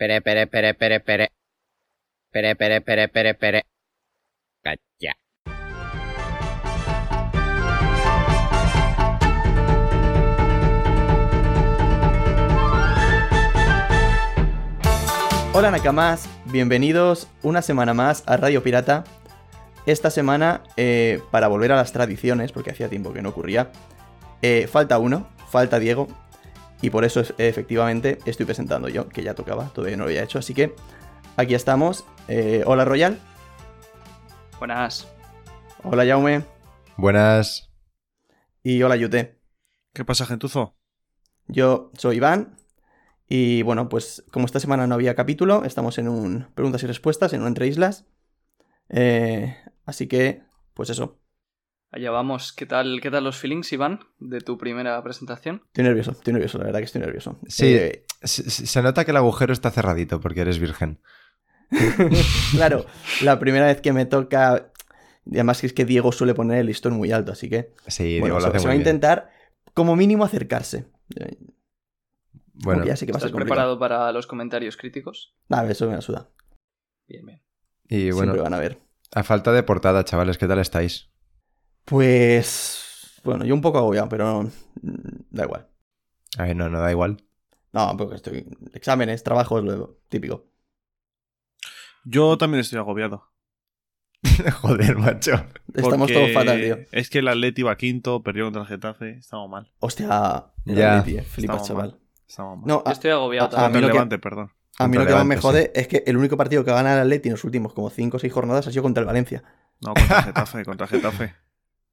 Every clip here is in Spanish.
Pere, pere, pere, pere, pere. Pere, pere, pere, pere, pere. Cacha. Hola Nakamas, bienvenidos una semana más a Radio Pirata. Esta semana, eh, para volver a las tradiciones, porque hacía tiempo que no ocurría, eh, falta uno, falta Diego, y por eso es- efectivamente estoy presentando yo, que ya tocaba, todavía no lo había hecho, así que aquí estamos. Eh, hola Royal, Buenas. hola Jaume Buenas. y hola Yute. ¿Qué pasa, gentuzo? Yo soy Iván y bueno, pues como esta semana no había capítulo, estamos en un preguntas y respuestas, en un entre islas. Eh, así que, pues eso, Allá vamos. ¿Qué tal, ¿Qué tal los feelings, Iván, de tu primera presentación? estoy nervioso, estoy nervioso, la verdad que estoy nervioso. Sí. Eh, Se, nota que el agujero está cerradito porque eres virgen. claro, la primera vez que me toca. y Además que es que Diego suele poner el listón muy alto, así que. Sí, bueno, Diego lo se, hace se muy va a bien. intentar, como mínimo, acercarse. Bueno, ya sé que va ¿Estás preparado para los comentarios críticos? Nada, eso me la suda. Bien, bien. y bueno, Siempre van a ver. a falta de portada, chavales, ¿qué tal estáis? Pues. Bueno, yo un poco agobiado, pero. Da igual. A ver, no, no da igual. No, porque estoy. Exámenes, trabajos, lo típico. Yo también estoy agobiado. Joder, macho. Estamos porque todos fatal, tío. Es que el Atleti iba quinto, perdió contra el Getafe, estamos mal. Hostia, el Ya. Atleti, eh, Estamos chaval. mal. Estamos mal. No, a, estoy agobiado a- a también. mí Contra lo el que- Levante, perdón. a mí lo que más me Levante, jode es que el único partido que ha ganado el Atleti en los últimos como 5 o 6 jornadas ha sido contra el Valencia. No, contra el Getafe, contra el Getafe.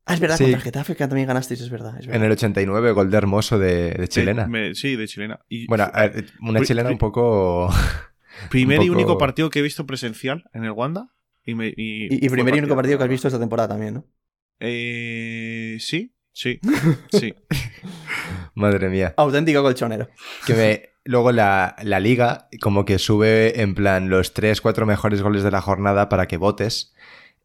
Ah, es verdad, Sí. contra el Getafe que también ganasteis, es verdad. Es verdad. En el 89, gol de hermoso de, de chilena. De- me- sí, de chilena. Y Bueno, ver, una chilena un poco... primer un y único partido que he visto presencial en el Wanda. Y, me, y, Y, y fue primer y único partido que has visto esta temporada también, ¿no? Eh, sí, sí, sí. Madre mía. Auténtico colchonero. Que me... Luego la, la liga como que sube en plan los 3, 4 mejores goles de la jornada para que votes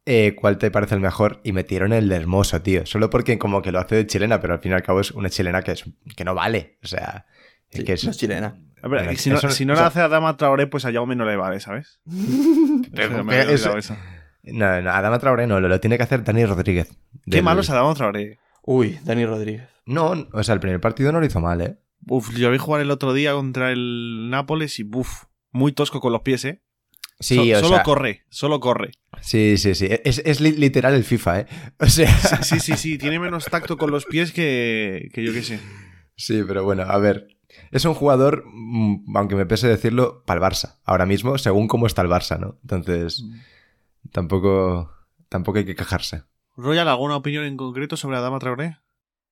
eh, cuál te parece el mejor y metieron el de hermoso, tío. Solo porque como que lo hace de chilena, pero al fin y al cabo es una chilena que, es, que no vale. O sea, es Sí, que es... no es chilena. A ver, Bueno, y si no, eso- si no o le sea- hace a Dama Traoré, pues a Jaume no le vale, ¿sabes? Pero me eso- eso. No, no, Adama Traoré no, lo, lo tiene que hacer Dani Rodríguez. Qué malo es Adama Traoré. Uy, Dani Rodríguez. No, o sea, el primer partido no lo hizo mal, ¿eh? Uf, yo vi jugar el otro día contra el Nápoles y buf, muy tosco con los pies, ¿eh? Sí, So- o solo sea, corre, solo corre. sí, sí, sí. Es, es li- literal el FIFA, ¿eh? O sea, Sí, sí, sí, tiene menos tacto con los pies que, que yo qué sé. sí, pero bueno, a ver. Es un jugador, mm, aunque me pese decirlo, para el Barça. Ahora mismo, según cómo está el Barça, ¿no? Entonces, tampoco, tampoco hay que quejarse. Royal, ¿alguna opinión en concreto sobre Adama Traoré?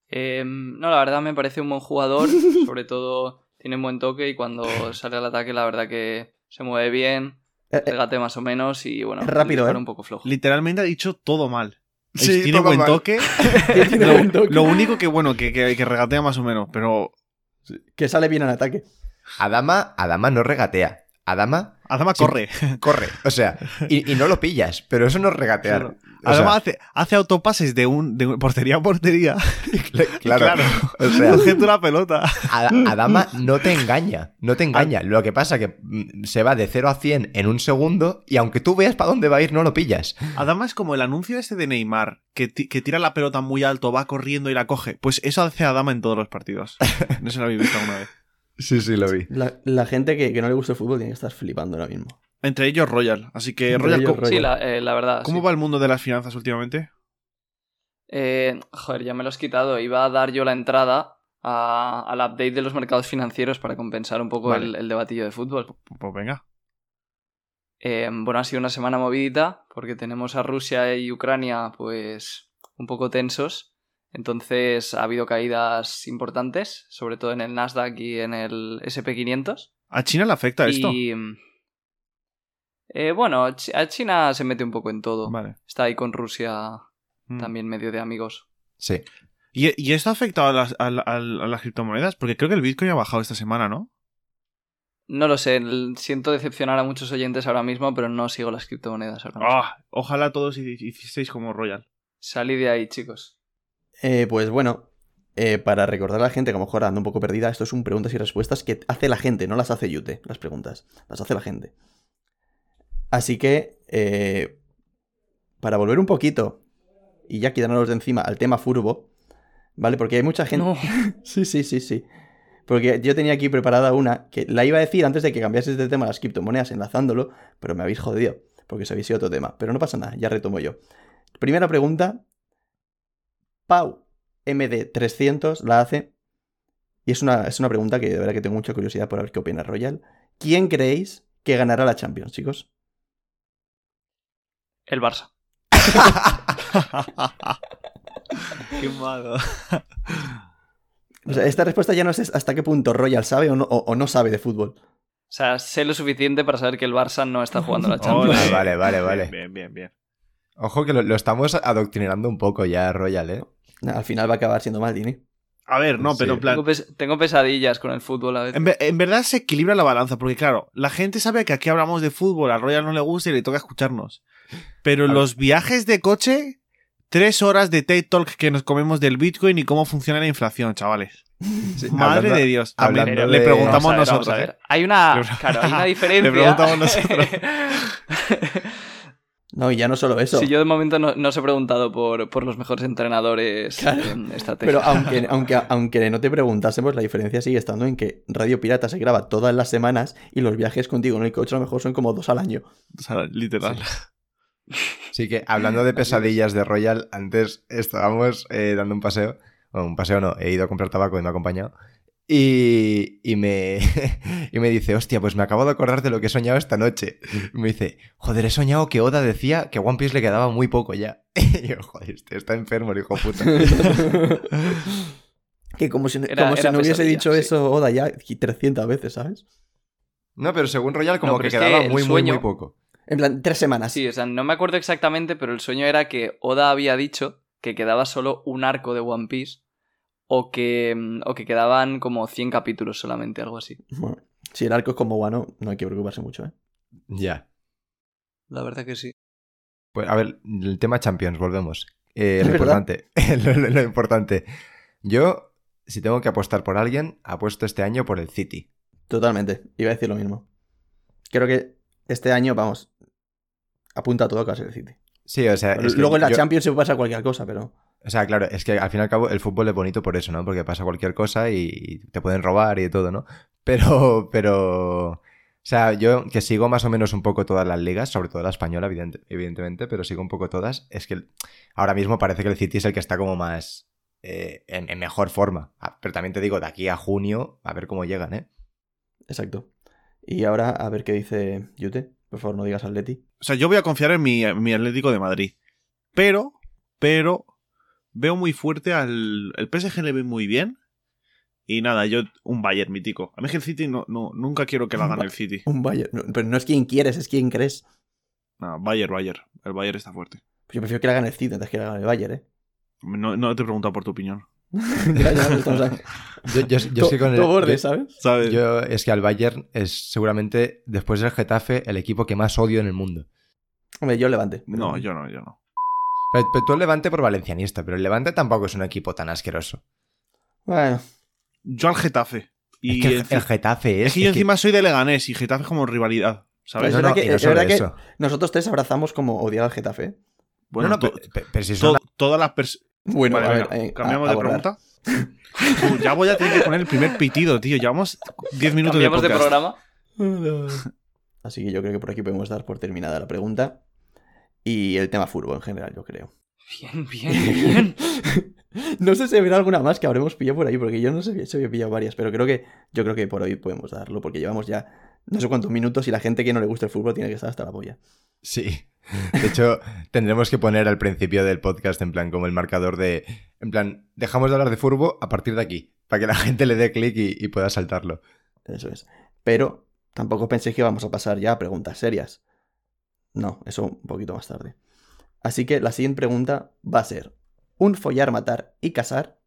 Eh, no, la verdad me parece un buen jugador. sobre todo tiene un buen toque y cuando sale al ataque, la verdad que se mueve bien, Eh, eh, regate más o menos y bueno, Es rápido, ¿eh? un poco flojo. Literalmente ha dicho todo mal. Sí, tiene buen mal. toque. tiene lo, buen toque. lo único que, bueno, que, que, que regatea más o menos, pero Que sale bien en ataque. Adama, Adama no regatea. Adama Adama Sí. corre. corre. O sea, y, y no lo pillas, pero eso no es regatear. Claro. Adama sea, hace, hace autopases de, un, de portería a portería. claro. Claro. O sea, Cogiendo la pelota. Ad- Adama no te engaña, no te engaña. Lo que pasa que mm, se va de 0 a 100 en un segundo y aunque tú veas para dónde va a ir, no lo pillas. Adama es como el anuncio este de Neymar, que, que tira la pelota muy alto, va corriendo y la coge. Pues eso hace Adama en todos los partidos. No si lo habéis visto alguna vez. Sí, sí, lo vi. La, la gente que, que no le gusta el fútbol tiene que estar flipando ahora mismo. Entre ellos Royal. Así que, Entre Royal, ellos, ¿cómo, Sí, Royal. la, eh, la verdad. cómo sí. va el mundo de las finanzas últimamente? Eh, joder, ya me lo has quitado. Iba a dar yo la entrada a- al update de los mercados financieros para compensar un poco Vale. el, el debatillo de fútbol. Pues venga. Eh, bueno, ha sido una semana movidita porque tenemos a Rusia y Ucrania pues un poco tensos. Entonces ha habido caídas importantes, sobre todo en el Nasdaq y en el SP500. ¿A China le afecta esto? Y eh, bueno, a China se mete un poco en todo. Vale. Está ahí con Rusia Mm. también medio de amigos. Sí. ¿Y, y esto ha afectado a las, a la- a la- a las criptomonedas? Porque creo que el Bitcoin ha bajado esta semana, ¿no? No lo sé, siento decepcionar a muchos oyentes ahora mismo, pero no sigo las criptomonedas ahora mismo. Ah, ojalá todos hi- hicisteis como Royal. Salí de ahí, chicos. Eh, pues bueno, eh, para recordar a la gente que a lo mejor anda un poco perdida, esto es un preguntas y respuestas que hace la gente, no las hace Yute, las preguntas, las hace la gente. Así que, eh, para volver un poquito y ya quitándonos de encima al tema furbo, ¿vale? Porque hay mucha gente... No. sí, sí, sí, sí. Porque yo tenía aquí preparada una que la iba a decir antes de que cambiases de tema las criptomonedas enlazándolo, pero me habéis jodido, porque os habéis ido otro tema. Pero no pasa nada, ya retomo yo. Primera pregunta. Pau MD300 la hace. Y es una, es una pregunta que de verdad que tengo mucha curiosidad por ver qué opina Royal. ¿Quién creéis que ganará la Champions, chicos? El Barça. Qué malo. O sea, esta respuesta ya no sé hasta qué punto Royal sabe o no, o- o no sabe de fútbol. O sea, sé lo suficiente para saber que el Barça no está jugando la Champions. Vale, vale, vale. Bien, bien, bien. Ojo que lo, lo estamos adoctrinando un poco ya, Royal, ¿eh? Al final va a acabar siendo Maldini. A ver, no, Sí. pero en plan. Tengo, pes- tengo pesadillas con el fútbol a veces. En, ve- en verdad se equilibra la balanza, porque claro, la gente sabe que aquí hablamos de fútbol, a Royal no le gusta y le toca escucharnos. Pero los viajes de coche, tres horas de TED Talk que nos comemos del Bitcoin y cómo funciona la inflación, chavales. Madre hablando- de Dios. Hablando le preguntamos ver, nosotros. a ver. ¿eh? Hay una, claro, hay una diferencia. Le preguntamos nosotros. No, y ya no solo eso. Si yo de momento no, no os he preguntado por, por los mejores entrenadores Claro. en estrategia. Pero aunque, aunque, aunque no te preguntásemos, la diferencia sigue estando en que Radio Pirata se graba todas las semanas y los viajes contigo en el coche a lo mejor son como dos al año. O sea, literal. Sí que hablando de pesadillas de Royal, antes estábamos eh, dando un paseo. Bueno, un paseo no, he ido a comprar tabaco y me ha acompañado. Y, y me, y me dice, hostia, pues me acabo de acordar de lo que he soñado esta noche. Y me dice, joder, he soñado que Oda decía que a One Piece le quedaba muy poco ya. Y yo, joder, este está enfermo, el hijo puta. que como si, Era- como si no hubiese dicho sí. eso Oda ya 300 veces, ¿sabes? No, pero según Royal como No, que quedaba muy, muy, muy poco. En plan, tres semanas. Sí, o sea, no me acuerdo exactamente, pero el sueño era que Oda había dicho que quedaba solo un arco de One Piece o que, mm, o que quedaban como 100 capítulos solamente, algo así. Bueno, si el arco es como Wano, no hay que preocuparse mucho, ¿eh? Ya. La verdad que sí. Pues a ver, el tema Champions, volvemos. Eh, lo importante, lo, lo- lo importante. Yo, si tengo que apostar por alguien, apuesto este año por el City. Totalmente. Iba a decir lo mismo. Creo que este año, vamos, apunta a todo ser el City. Sí, o sea, es que Luego en la yo- Champions se puede pasar cualquier cosa, pero... O sea, claro, es que al fin y al cabo el fútbol es bonito por eso, ¿no? Porque pasa cualquier cosa y te pueden robar y de todo, ¿no? Pero, pero... O sea, yo que sigo más o menos un poco todas las ligas, sobre todo la española, evidente- evidentemente, pero sigo un poco todas, es que ahora mismo parece que el City es el que está como más... eh, en, en mejor forma. Ah, Pero también te digo, de aquí a junio, a ver cómo llegan, ¿eh? Exacto. Y ahora a ver qué dice Yute. Por favor, no digas Atleti. O sea, yo voy a confiar en mi, en mi Atlético de Madrid. Pero, pero, veo muy fuerte al. El PSG le ve muy bien. Y nada, yo, un Bayern mítico. A mí es que el City no, no, nunca quiero que la gane el City. Un Bayern. No, pero no es quien quieres, es quien crees. No, Bayern, Bayern. El Bayern está fuerte. Pues yo prefiero que la gane el City antes que la gane el Bayern, ¿eh? No, no te he preguntado por tu opinión. ya, ya, estamos ahí. Yo, yo, yo To- estoy con el... borde, yo- ¿sabes? ¿Sabes? yo- es que al Bayern es seguramente, después del Getafe, el equipo que más odio en el mundo. Hombre, yo levante. pero- No, yo no, yo no. Pero, pero tú el Levante por valencianista, pero el Levante tampoco es un equipo tan asqueroso. Bueno, Yo al Getafe. Y es que el, Getafe es... es que yo es que- encima soy de Leganés y Getafe es como rivalidad. ¿Sabes? Es No, verdad no, que- no es nosotros tres abrazamos como odiar al Getafe. ¿eh? Bueno, no, pero, si son to- todas las personas. Bueno, Vale, a ver, venga, eh, cambiamos a- a de pregunta. Ya voy a tener que poner el primer pitido, tío. Llevamos 10 minutos de Cambiamos de, podcast. programa. Así que yo creo que por aquí podemos dar por terminada la pregunta. Y el tema furbo en general, yo creo. Bien, bien, bien. no sé si habrá alguna más que habremos pillado por ahí, porque yo no sé si había pillado varias, pero creo que yo creo que por hoy podemos darlo, porque llevamos ya no sé cuántos minutos y la gente que no le gusta el fútbol tiene que estar hasta la polla. Sí. De hecho, tendremos que poner al principio del podcast en plan como el marcador de... En plan, dejamos de hablar de furbo a partir de aquí, para que la gente le dé clic y, y pueda saltarlo. Eso es. Pero tampoco penséis que vamos a pasar ya a preguntas serias. No, eso un poquito más tarde. Así que la siguiente pregunta va a ser: un follar, matar y casar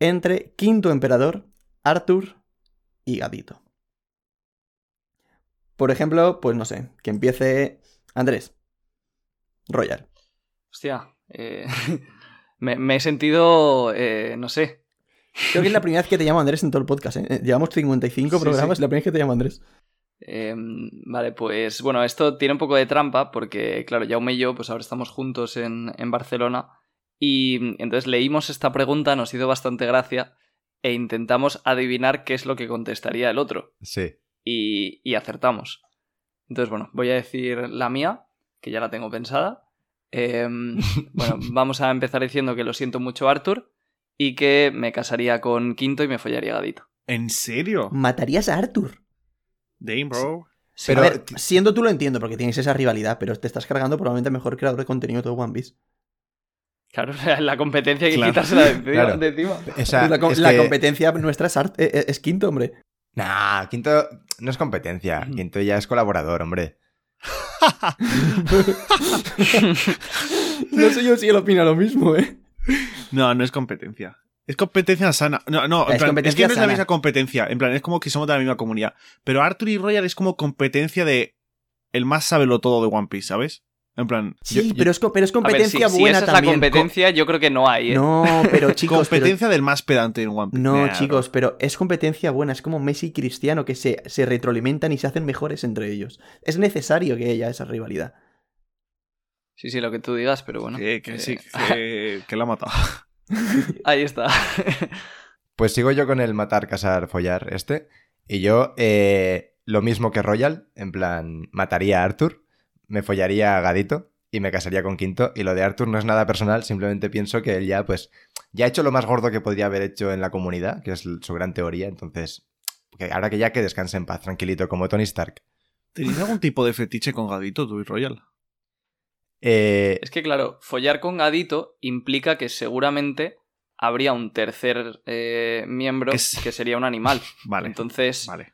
entre Quinto Emperador, Arthur y Gatito. Por ejemplo, pues no sé, que empiece Andrés. Royal. Hostia. eh, me, me he sentido, eh, no sé, Creo que es la primera vez que te llamo Andrés en todo el podcast, ¿eh? Llevamos 55 Sí, programas sí. y la primera vez que te llamo Andrés. Em, vale, pues bueno, esto tiene un poco de trampa porque, claro, Jaume y yo, pues ahora estamos juntos en, en Barcelona y mm, entonces leímos esta pregunta, nos hizo bastante gracia e intentamos adivinar qué es lo que contestaría el otro Sí. y, y acertamos. Entonces, bueno, voy a decir la mía, que ya la tengo pensada. Em, bueno, vamos a empezar diciendo que lo siento mucho, Arthur, y que me casaría con Quinto y me follaría a Gadito. ¿En serio? ¿Matarías a Arthur? Dame, bro. Sí, Pero- a ver, siendo tú lo entiendo porque tienes esa rivalidad, pero te estás cargando probablemente el mejor creador de contenido de todo One Piece. Claro, la competencia hay que Claro. quitársela de encima. Claro. de encima. Esa, la, co- es la que- competencia nuestra es, Art- eh, es quinto, hombre. Nah, Quinto no es competencia. Quinto ya es colaborador, hombre. No sé yo si él opina lo mismo, ¿eh? No, no es competencia. Es competencia sana. No, no, en Es plan, es, que no es la misma competencia. En plan, es como que somos de la misma comunidad. Pero Arthur y Royal es como competencia de el más sabelo todo de One Piece, ¿sabes? En plan, Sí, Yo- yo- pero, es, pero es ver, competencia si, si buena esa es la competencia, yo creo que no hay. ¿eh? No, pero chicos. pero- competencia del más pedante en One Piece. No, Nah, chicos, pero es competencia buena. Es como Messi y Cristiano que se, se retroalimentan y se hacen mejores entre ellos. Es necesario que haya esa rivalidad. Sí, sí, lo que tú digas, pero bueno. Que, que Eh, sí, que, que la ha matado. Ahí está. Pues sigo yo con el matar, casar, follar este. Y yo, eh, lo mismo que Royal, en plan, mataría a Arthur, me follaría a Gadito y me casaría con Quinto. Y lo de Arthur no es nada personal, simplemente pienso que él ya, pues, ya ha hecho lo más gordo que podría haber hecho en la comunidad, que es su gran teoría. Entonces, que ahora que ya que descanse en paz, tranquilito, como Tony Stark. ¿Tenéis algún tipo de fetiche con Gadito, tú y Royal? Eh, Es que, claro, follar con Gadito implica que seguramente habría un tercer eh, miembro Es- que sería un animal. Vale. Entonces, Vale.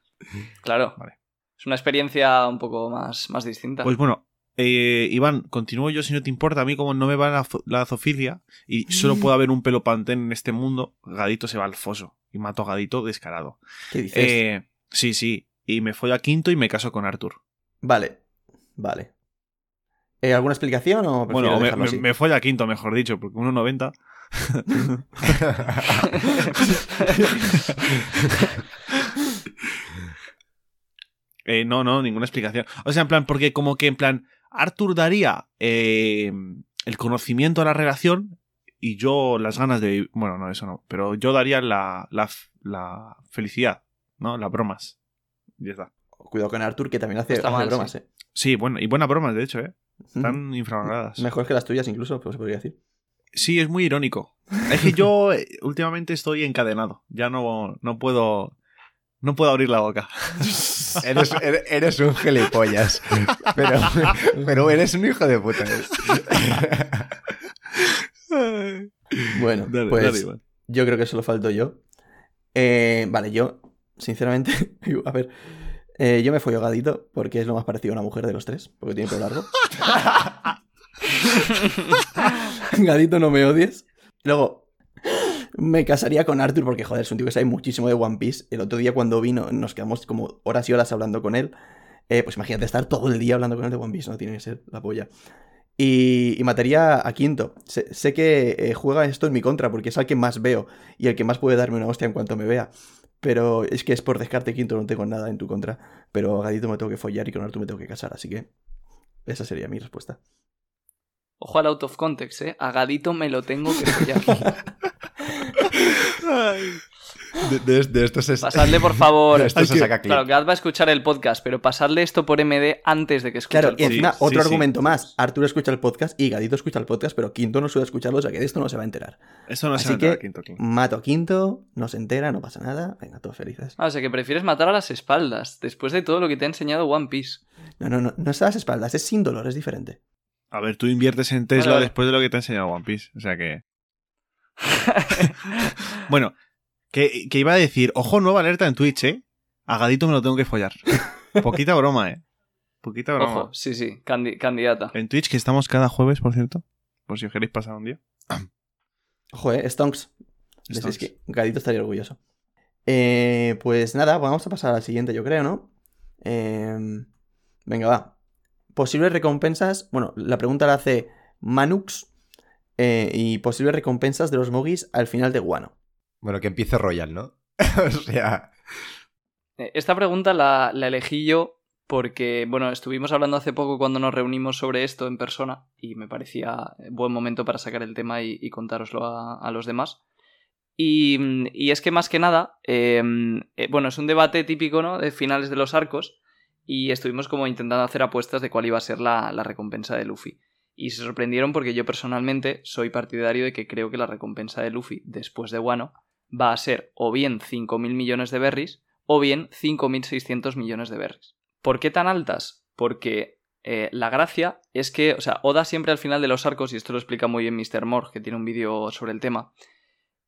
claro, Vale. es una experiencia un poco más, más distinta. Pues bueno, eh, Iván, continúo yo si no te importa. A mí, como no me va la, la zoofilia y solo puede haber un pelo pantén en este mundo, Gadito se va al foso. Y mato a Gadito descarado. ¿Qué dices? Eh, sí, sí. Y me follo a Quinto y me caso con Arthur. Vale, vale. Eh, ¿Alguna explicación o Bueno, me, me, Quinto, mejor dicho, porque 1,90. Eh, no, no, ninguna explicación. O sea, en plan, porque como que en plan, Arthur daría eh, el conocimiento a la relación y yo las ganas de... Bueno, no, eso no. Pero yo daría la, la, la felicidad, ¿no? Las bromas. Y ya está. Cuidado con Arthur, que también hace, hace mal, bromas, sí. ¿eh? Sí, bueno, y buenas bromas, de hecho, ¿eh? Están infravaloradas. Mejor que las tuyas incluso, pues se podría decir. Sí, es muy irónico. Es que yo eh, últimamente estoy encadenado. Ya no, no puedo... No puedo abrir la boca. eres, eres- eres un gilipollas. Pero, pero eres un hijo de puta. Bueno, Dale, pues dale, yo creo que solo falto yo. Eh, vale, yo, sinceramente, a ver, eh, yo me follo a Gadito porque es lo más parecido a una mujer de los tres, porque tiene pelo largo. Gadito, no me odies. Luego, me casaría con Arthur porque, joder, es un tío que sabe muchísimo de One Piece. El otro día cuando vino nos quedamos como horas y horas hablando con él. Eh, pues imagínate estar todo el día hablando con él de One Piece, no tiene que ser la polla. Y, y mataría a Quinto. Sé, sé que eh, juega esto en mi contra porque es al que más veo y el que más puede darme una hostia en cuanto me vea. Pero es que es por descarte Quinto, no tengo nada en tu contra. Pero a Gadito me tengo que follar y con Arthur me tengo que casar, así que esa sería mi respuesta. Ojo al out of context, ¿eh? A Gadito me lo tengo que follar. De, de- de esto se, Pasadle, por favor. de esto se saca clip. Claro, Gad va a escuchar el podcast, pero pasadle esto por MD antes de que escuche Claro, el y podcast. encima Sí, otro sí, argumento sí. más. Arturo escucha el podcast y Gadito escucha el podcast, pero Quinto no suele escucharlo, o sea que de esto no se va a enterar. Esto no se Así va a enterar, que Quinto King. mato a Quinto, no se entera, no pasa nada. Venga, todos felices. Ah, o sea, que prefieres matar a las espaldas, después de todo lo que te ha enseñado One Piece. No, no, no, no es a las espaldas, es sin dolor, es diferente. A ver, tú inviertes en Tesla Vale, vale. después de lo que te ha enseñado One Piece. O sea que. Bueno, que, que iba a decir, ojo, nueva alerta en Twitch, ¿eh? A Gadito me lo tengo que follar. Poquita broma, ¿eh? Poquita broma. Ojo, sí, sí, candi- candidata. En Twitch, que estamos cada jueves, por cierto. Por si os queréis pasar un día. Ojo, eh, Stonks. Les Stonks. es que Gadito estaría orgulloso. Eh, pues nada, vamos a pasar a la siguiente, yo creo, ¿no? Eh, venga, va. Posibles recompensas. Bueno, la pregunta la hace Manux. eh, y posibles recompensas de los Mogis al final de Guano. Bueno, que empiece Royal, ¿no? o sea, Eh, Esta pregunta la, elegí yo porque, bueno, estuvimos hablando hace poco cuando nos reunimos sobre esto en persona y me parecía buen momento para sacar el tema y, y contároslo a, los demás. Y, mm, y es que más que nada, eh, eh, bueno, es un debate típico, ¿no? De finales de los arcos y estuvimos como intentando hacer apuestas de cuál iba a ser la, la recompensa de Luffy. Y se sorprendieron porque yo personalmente soy partidario de que creo que la recompensa de Luffy después de Wano va a ser o bien 5.000 millones de berries o bien 5.600 millones de berries. ¿Por qué tan altas? Porque eh, la gracia es que, o sea, Oda siempre al final de los arcos, y esto lo explica muy bien Mr. Morg, que tiene un vídeo sobre el tema,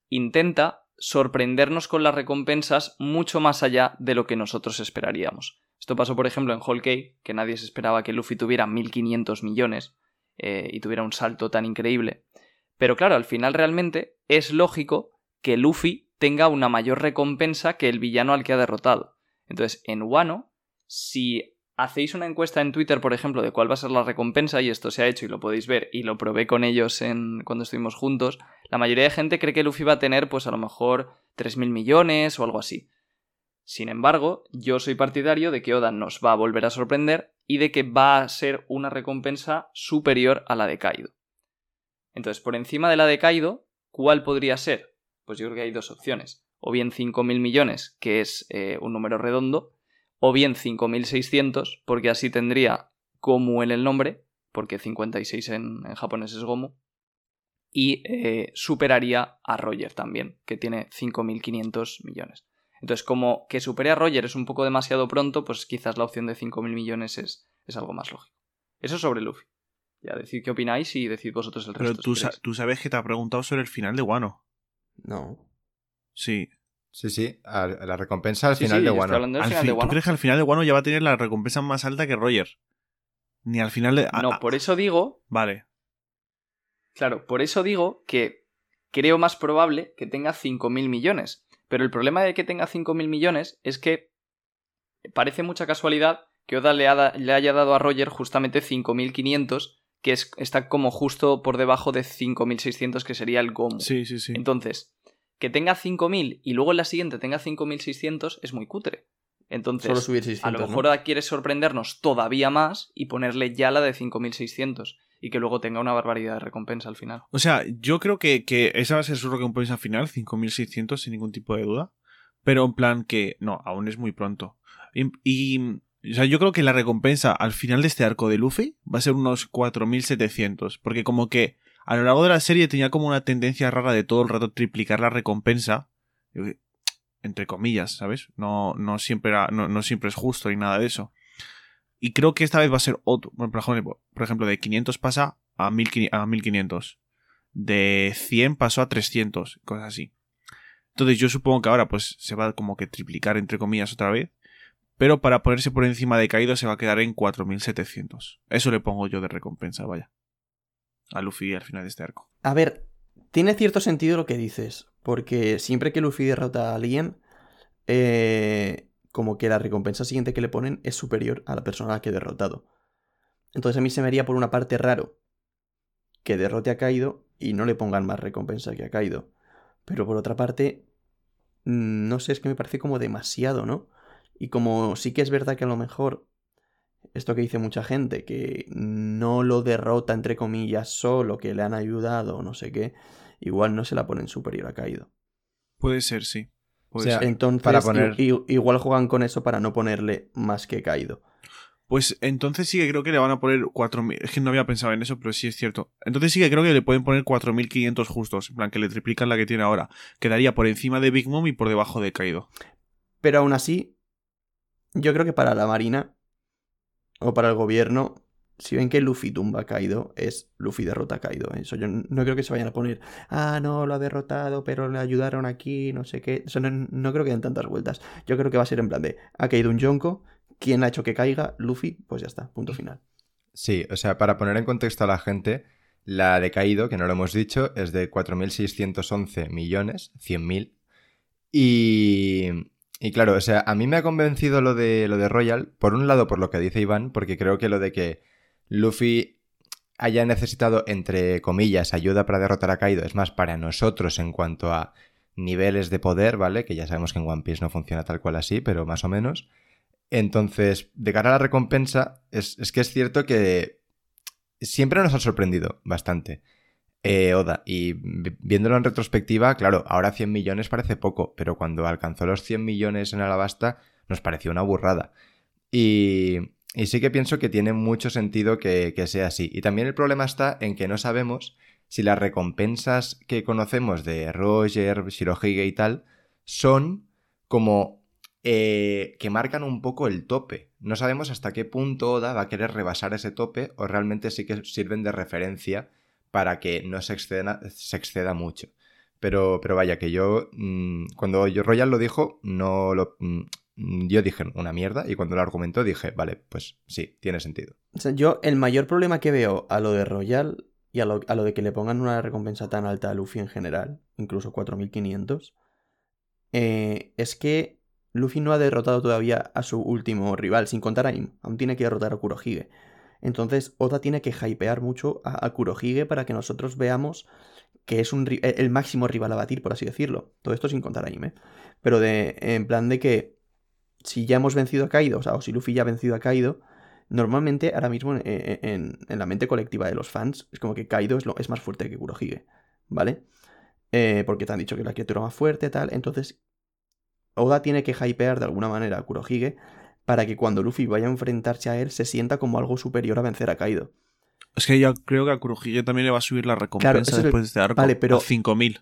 intenta sorprendernos con las recompensas mucho más allá de lo que nosotros esperaríamos. Esto pasó, por ejemplo, en Whole que nadie se esperaba que Luffy tuviera 1.500 millones eh, y tuviera un salto tan increíble. Pero claro, al final realmente es lógico que Luffy tenga una mayor recompensa que el villano al que ha derrotado. Entonces, en Wano, si hacéis una encuesta en Twitter, por ejemplo, de cuál va a ser la recompensa, y esto se ha hecho y lo podéis ver, y lo probé con ellos en, cuando estuvimos juntos, la mayoría de gente cree que Luffy va a tener, pues a lo mejor 3.000 millones o algo así. Sin embargo, yo soy partidario de que Oda nos va a volver a sorprender y de que va a ser una recompensa superior a la de Kaido. Entonces, por encima de la de Kaido, ¿cuál podría ser? Pues yo creo que hay dos opciones. O bien 5.000 millones, que es eh, un número redondo, o bien 5.600, porque así tendría Gomu en el nombre, porque 56 en, en japonés es Gomu, y eh, superaría a Roger también, que tiene 5.500 millones. Entonces, como que supere a Roger es un poco demasiado pronto, pues quizás la opción de 5.000 millones es, es algo más lógico. Eso sobre Luffy. Ya decid qué opináis y decid vosotros el Pero resto. tú, sa- queréis. tú sabes que te ha preguntado sobre el final de Wano. No. Sí. sí, sí, a- la recompensa al Sí, final sí, de Wano. hablando del Al final fin- de ¿Tú Wano. crees que al final de Wano ya va a tener la recompensa más alta que Roger? Ni al final de. No, por eso digo Vale. Claro, por eso digo que creo más probable que tenga 5.000 millones. Pero el problema de que tenga 5.000 millones es que parece mucha casualidad que Oda le, ha da- le haya dado a Roger justamente 5.500, que es, está como justo por debajo de 5.600, que sería el Gomu. Sí, sí, sí. Entonces, que tenga 5.000 y luego en la siguiente tenga 5.600 es muy cutre. Entonces, Solo subir 600. a lo mejor Oda quiere sorprendernos todavía más y ponerle ya la de 5.600 y que luego tenga una barbaridad de recompensa al final. O sea, yo creo que, que esa va a ser su recompensa final, 5.600 sin ningún tipo de duda. Pero en plan que, no, aún es muy pronto. Y, y, o sea, yo creo que la recompensa al final de este arco de Luffy va a ser unos 4.700. Porque como que a lo largo de la serie tenía como una tendencia rara de todo el rato triplicar la recompensa. Entre comillas, ¿sabes? No, no, siempre, es justo ni nada de eso. Y creo que esta vez va a ser otro. Bueno, Por ejemplo, de 500 pasa a 1500. a 1500. De 100 pasó a 300, cosas así. Entonces yo supongo que ahora pues se va como que triplicar entre comillas otra vez. Pero para ponerse por encima de Kaido se va a quedar en 4700. Eso le pongo yo de recompensa, vaya. A Luffy al final de este arco. A ver, tiene cierto sentido lo que dices, porque siempre que Luffy derrota a alguien, eh, como que la recompensa siguiente que le ponen es superior a la persona a la que ha derrotado. Entonces a mí se me haría por una parte raro que derrote a Kaido y no le pongan más recompensa que a Kaido. Pero por otra parte, mm, no sé, es que me parece como demasiado, ¿no? Y como sí que es verdad que a lo mejor esto que dice mucha gente, que no lo derrota entre comillas solo, que le han ayudado o no sé qué, igual no se la ponen superior a Kaido. Puede ser, sí. Puede O sea, ser. Entonces, para poner- igual juegan con eso para no ponerle más que Kaido. Pues entonces sí que creo que le van a poner 4.000. Es que no había pensado en eso, pero sí es cierto. Entonces sí que creo que le pueden poner 4.500 justos. En plan, que le triplican la que tiene ahora. Quedaría por encima de Big Mom y por debajo de Kaido. Pero aún así, yo creo que para la Marina o para el gobierno, si ven que Luffy tumba a Kaido, es Luffy derrota a Kaido. ¿eh? Eso yo no creo que se vayan a poner, ah, no, lo ha derrotado, pero le ayudaron aquí, no sé qué. Eso no, no creo que den tantas vueltas. Yo creo que va a ser en plan de, ha caído un Yonko, ¿quién ha hecho que caiga? Luffy, pues ya está, punto final. Sí, o sea, para poner en contexto a la gente, la de Caído, que no lo hemos dicho, es de 4.611 millones, 100.000. Y, y claro, o sea, a mí me ha convencido lo de, lo de Royal, por un lado por lo que dice Iván, porque creo que lo de que Luffy haya necesitado, entre comillas, ayuda para derrotar a Kaido es más para nosotros en cuanto a niveles de poder, ¿vale? Que ya sabemos que en One Piece no funciona tal cual así, pero más o menos. Entonces, de cara a la recompensa, es, es que es cierto que siempre nos ha sorprendido bastante eh, Oda. Y viéndolo en retrospectiva, claro, ahora 100 millones parece poco, pero cuando alcanzó los 100 millones en Alabasta nos pareció una burrada. Y, sí que pienso que tiene mucho sentido que, que sea así. Y también el problema está en que no sabemos si las recompensas que conocemos de Roger, Shirohige y tal son como eh, que marcan un poco el tope. No sabemos hasta qué punto Oda va a querer rebasar ese tope o realmente sí que sirven de referencia para que no se exceda, se exceda mucho. Pero, pero vaya, que yo, mmm, cuando yo Royal lo dijo, no lo... Mmm, yo dije una mierda y cuando lo argumentó dije, vale, pues sí, tiene sentido. O sea, yo el mayor problema que veo a lo de Royal y a lo, a lo, de que le pongan una recompensa tan alta a Luffy en general, incluso 4500, eh, es que Luffy no ha derrotado todavía a su último rival, sin contar a Im, aún tiene que derrotar a Kurohige. Entonces Oda tiene que hypear mucho a, Kurohige para que nosotros veamos que es el máximo rival a batir, por así decirlo. Todo esto sin contar a Im, ¿eh? Pero de, en plan de que si ya hemos vencido a Kaido, o sea, o si Luffy ya ha vencido a Kaido, normalmente ahora mismo en, la mente colectiva de los fans es como que Kaido es, lo, más fuerte que Kurohige, ¿vale? Eh, porque te han dicho que es la criatura más fuerte, tal. Entonces, Oda tiene que hypear de alguna manera a Kurohige para que cuando Luffy vaya a enfrentarse a él se sienta como algo superior a vencer a Kaido. Es que yo creo que a Kurohige también le va a subir la recompensa claro, después de este arco vale, pero... a 5000.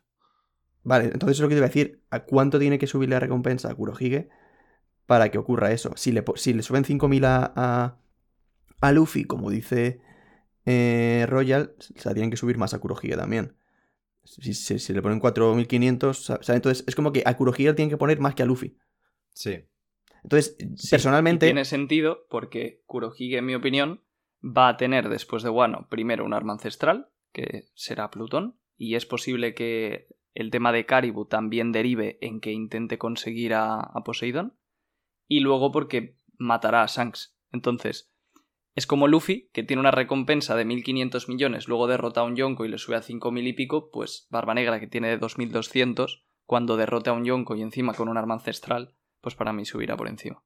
Vale, entonces es lo que te iba a decir. ¿A cuánto tiene que subir la recompensa a Kurohige para que ocurra eso? Si le, si le suben 5000 a, a, a, Luffy, como dice eh, Royal, o sea, tienen que subir más a Kurohige también. Si, si, si le ponen 4500, o sea, entonces es como que a Kurohige tienen que poner más que a Luffy. Sí. Entonces, sí, personalmente. tiene sentido porque Kurohige, en mi opinión, va a tener después de Wano primero un arma ancestral, que será Plutón, y es posible que el tema de Caribou también derive en que intente conseguir a, a Poseidon, y luego porque matará a Shanks. Entonces, es como Luffy, que tiene una recompensa de 1.500 millones, luego derrota a un Yonko y le sube a 5.000 y pico, pues Barba Negra, que tiene 2.200, cuando derrote a un Yonko y encima con un arma ancestral, pues para mí subirá por encima.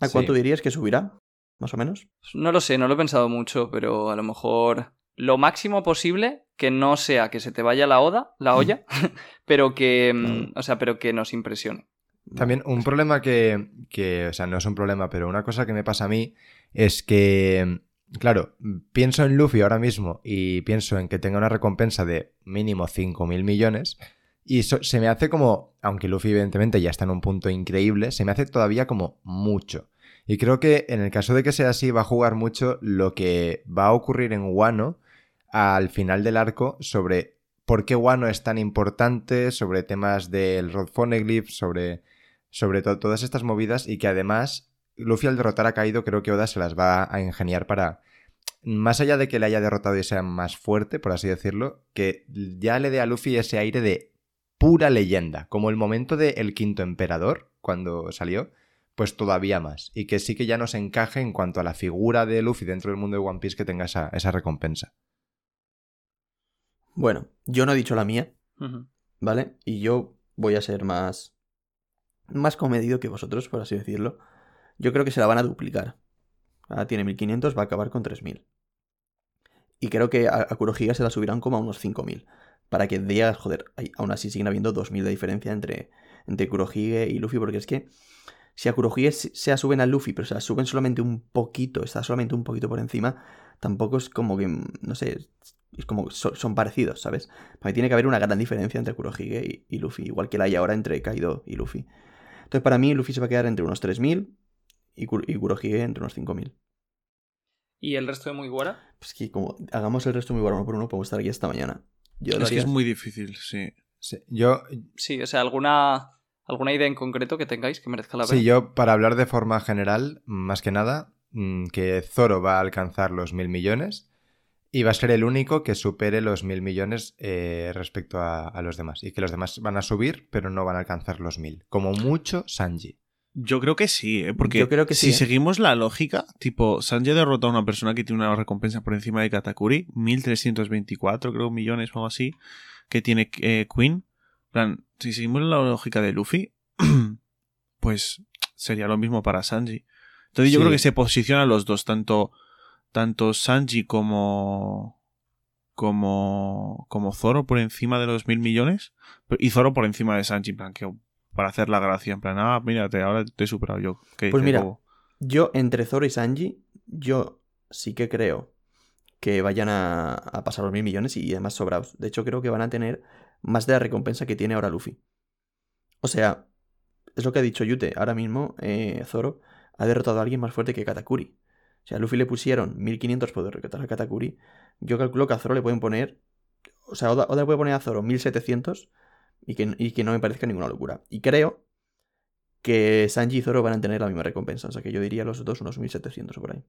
¿A cuánto sí. dirías que subirá? Más o menos. No lo sé, no lo he pensado mucho, pero a lo mejor lo máximo posible que no sea que se te vaya la oda, la olla, pero que, no. o sea, pero que nos impresione. También un problema que, que, o sea, no es un problema, pero una cosa que me pasa a mí es que, claro, pienso en Luffy ahora mismo y pienso en que tenga una recompensa de mínimo 5.000 millones y se me hace como, aunque Luffy evidentemente ya está en un punto increíble, se me hace todavía como mucho. Y creo que en el caso de que sea así va a jugar mucho lo que va a ocurrir en Wano al final del arco sobre por qué Wano es tan importante, sobre temas del Rod Phoneglyph, sobre, sobre to todas estas movidas y que además Luffy al derrotar a Kaido creo que Oda se las va a ingeniar para más allá de que le haya derrotado y sea más fuerte, por así decirlo, que ya le dé a Luffy ese aire de pura leyenda, como el momento de El Quinto Emperador, cuando salió, pues todavía más. Y que sí que ya nos encaje en cuanto a la figura de Luffy dentro del mundo de One Piece que tenga esa, esa recompensa. Bueno, yo no he dicho la mía, uh -huh. ¿vale? Y yo voy a ser más. más comedido que vosotros, por así decirlo. Yo creo que se la van a duplicar. Ahora tiene 1500, va a acabar con 3000. Y creo que a, a Kurohige se la subirán como a unos 5000 para que digas, joder, hay, aún así siguen habiendo 2000 de diferencia entre, entre Kurohige y Luffy, porque es que si a Kurohige se suben a Luffy, pero se suben solamente un poquito, está solamente un poquito por encima, tampoco es como que, no sé, es como son, son parecidos, ¿sabes? Para mí tiene que haber una gran diferencia entre Kurohige y, y, Luffy, igual que la hay ahora entre Kaido y Luffy. Entonces para mí Luffy se va a quedar entre unos 3000 y, Kur y Kurohige entre unos 5000. ¿Y el resto de Mugiwara? Pues que como hagamos el resto de Mugiwara uno por uno, podemos estar aquí esta mañana. Yo es que es muy difícil, sí. sí. Yo... Sí, o sea, alguna, alguna idea en concreto que tengáis que merezca la pena. Sí, yo para hablar de forma general, más que nada, mm, que Zoro va a alcanzar los mil millones y va a ser el único que supere los mil millones eh, respecto a, a, los demás. Y que los demás van a subir, pero no van a alcanzar los mil. Como mucho, Sanji. Yo creo que sí, ¿eh? porque Yo creo que si sí, ¿eh? seguimos la lógica, tipo, Sanji derrota a una persona que tiene una recompensa por encima de Katakuri, 1324, creo, millones o algo así, que tiene eh, Queen. plan, si seguimos la lógica de Luffy, pues sería lo mismo para Sanji. Entonces yo creo que se posicionan los dos, tanto, tanto Sanji como, como, como Zoro por encima de los mil millones y Zoro por encima de Sanji, en plan, que para hacer la gracia, en plan, ah, mírate, ahora te he superado yo. ¿Qué Pues mira? Yo, entre Zoro y Sanji, yo sí que creo que vayan a, a pasar los mil millones y además sobrados. De hecho, creo que van a tener más de la recompensa que tiene ahora Luffy. O sea, es lo que ha dicho Yute. Ahora mismo, eh, Zoro ha derrotado a alguien más fuerte que Katakuri. O sea, a Luffy le pusieron 1500 por derrotar a Katakuri. Yo calculo que a Zoro le pueden poner. O sea, Oda, Oda le puede poner a Zoro 1700 y que, y que no me parezca ninguna locura. Y creo que Sanji y Zoro van a tener la misma recompensa. O sea que yo diría los dos unos 1700 por ahí.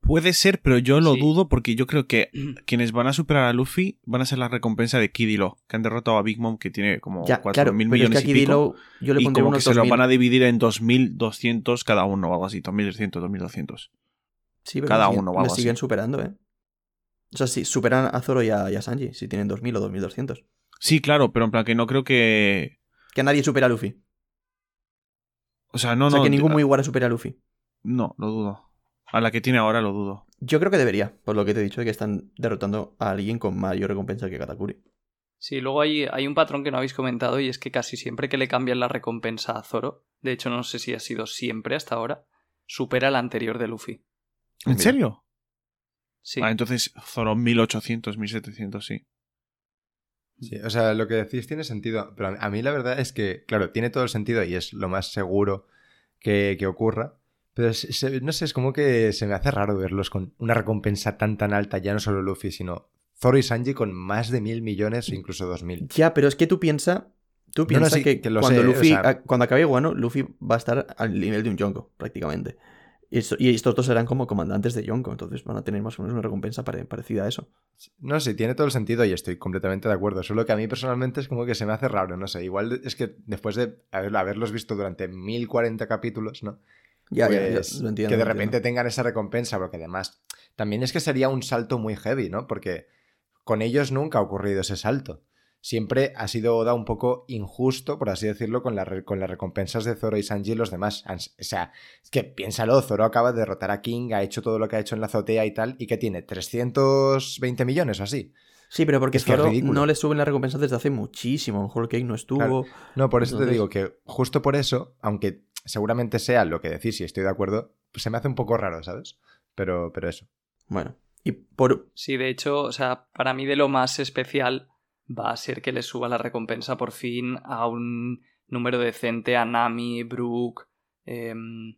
Puede ser, pero yo lo Sí. dudo porque yo creo que quienes van a superar a Luffy van a ser la recompensa de Kid y Law, que han derrotado a Big Mom, que tiene como Ya, 4.000 claro, pero es que millones aquí y pico. Yo le y como que se lo 2000. van a dividir en 2.200 cada uno o algo así, 2.300, 2.200. Sí, pero cada le siguen- uno o le algo así. siguen superando, ¿eh? O sea, sí, superan a Zoro y a, y a Sanji, si tienen 2000 o 2200. Sí, claro, pero en plan que no creo que... Que nadie supera a Luffy. O sea, no, o sea, no... que ningún a- Mugiwara supera a Luffy. No, lo dudo. A la que tiene ahora lo dudo. Yo creo que debería, por lo que te he dicho, de que están derrotando a alguien con mayor recompensa que Katakuri. Sí, luego hay, hay un patrón que no habéis comentado y es que casi siempre que le cambian la recompensa a Zoro, de hecho no sé si ha sido siempre hasta ahora, supera la anterior de Luffy. ¿En Mira. serio? Sí. Ah, entonces Zoro 1.800, 1.700, sí. Sí, o sea, lo que decís tiene sentido, pero a- mí la verdad es que, claro, tiene todo el sentido y es lo más seguro que, que ocurra, pero se- se- no sé, es como que se me hace raro verlos con una recompensa tan tan alta, ya no solo Luffy, sino Zoro y Sanji con más de mil millones o incluso dos mil. Ya, pero es que tú piensas. Tú no, sí, que, cuando sé, Luffy. o sea- a- Cuando acabe Wano, Luffy va a estar al nivel de un Yonko, prácticamente. Y, esto- y estos dos serán como comandantes de Yonko, entonces van a tener más o menos una recompensa pare- parecida a eso. No sé, tiene todo el sentido y estoy completamente de acuerdo, solo que a mí personalmente es como que se me hace raro, no sé, igual es que después de haber- haberlos visto durante 1040 capítulos, ¿no? Ya, ya, ya, pues, lo entiendo, que de repente tengan esa recompensa, porque además también es que sería un salto muy heavy, ¿no? Porque con ellos nunca ha ocurrido ese salto. Siempre ha sido Oda un poco injusto, por así decirlo, con, la re- con las recompensas de Zoro y Sanji y los demás. O sea, es que piénsalo, Zoro acaba de derrotar a King, ha hecho todo lo que ha hecho en la azotea y tal, y que tiene 320 millones o así. Sí, pero porque Es que es no le suben la recompensa desde hace muchísimo. A lo mejor Cake no estuvo. Claro. No, por eso te digo que justo por eso, aunque seguramente sea lo que decís y estoy de acuerdo, pues se me hace un poco raro, ¿sabes? Pero, pero eso. Bueno, y por. Sí, de hecho, o sea, para mí de lo más especial va a ser que le suba la recompensa por fin a un número decente a Nami, Brook, em,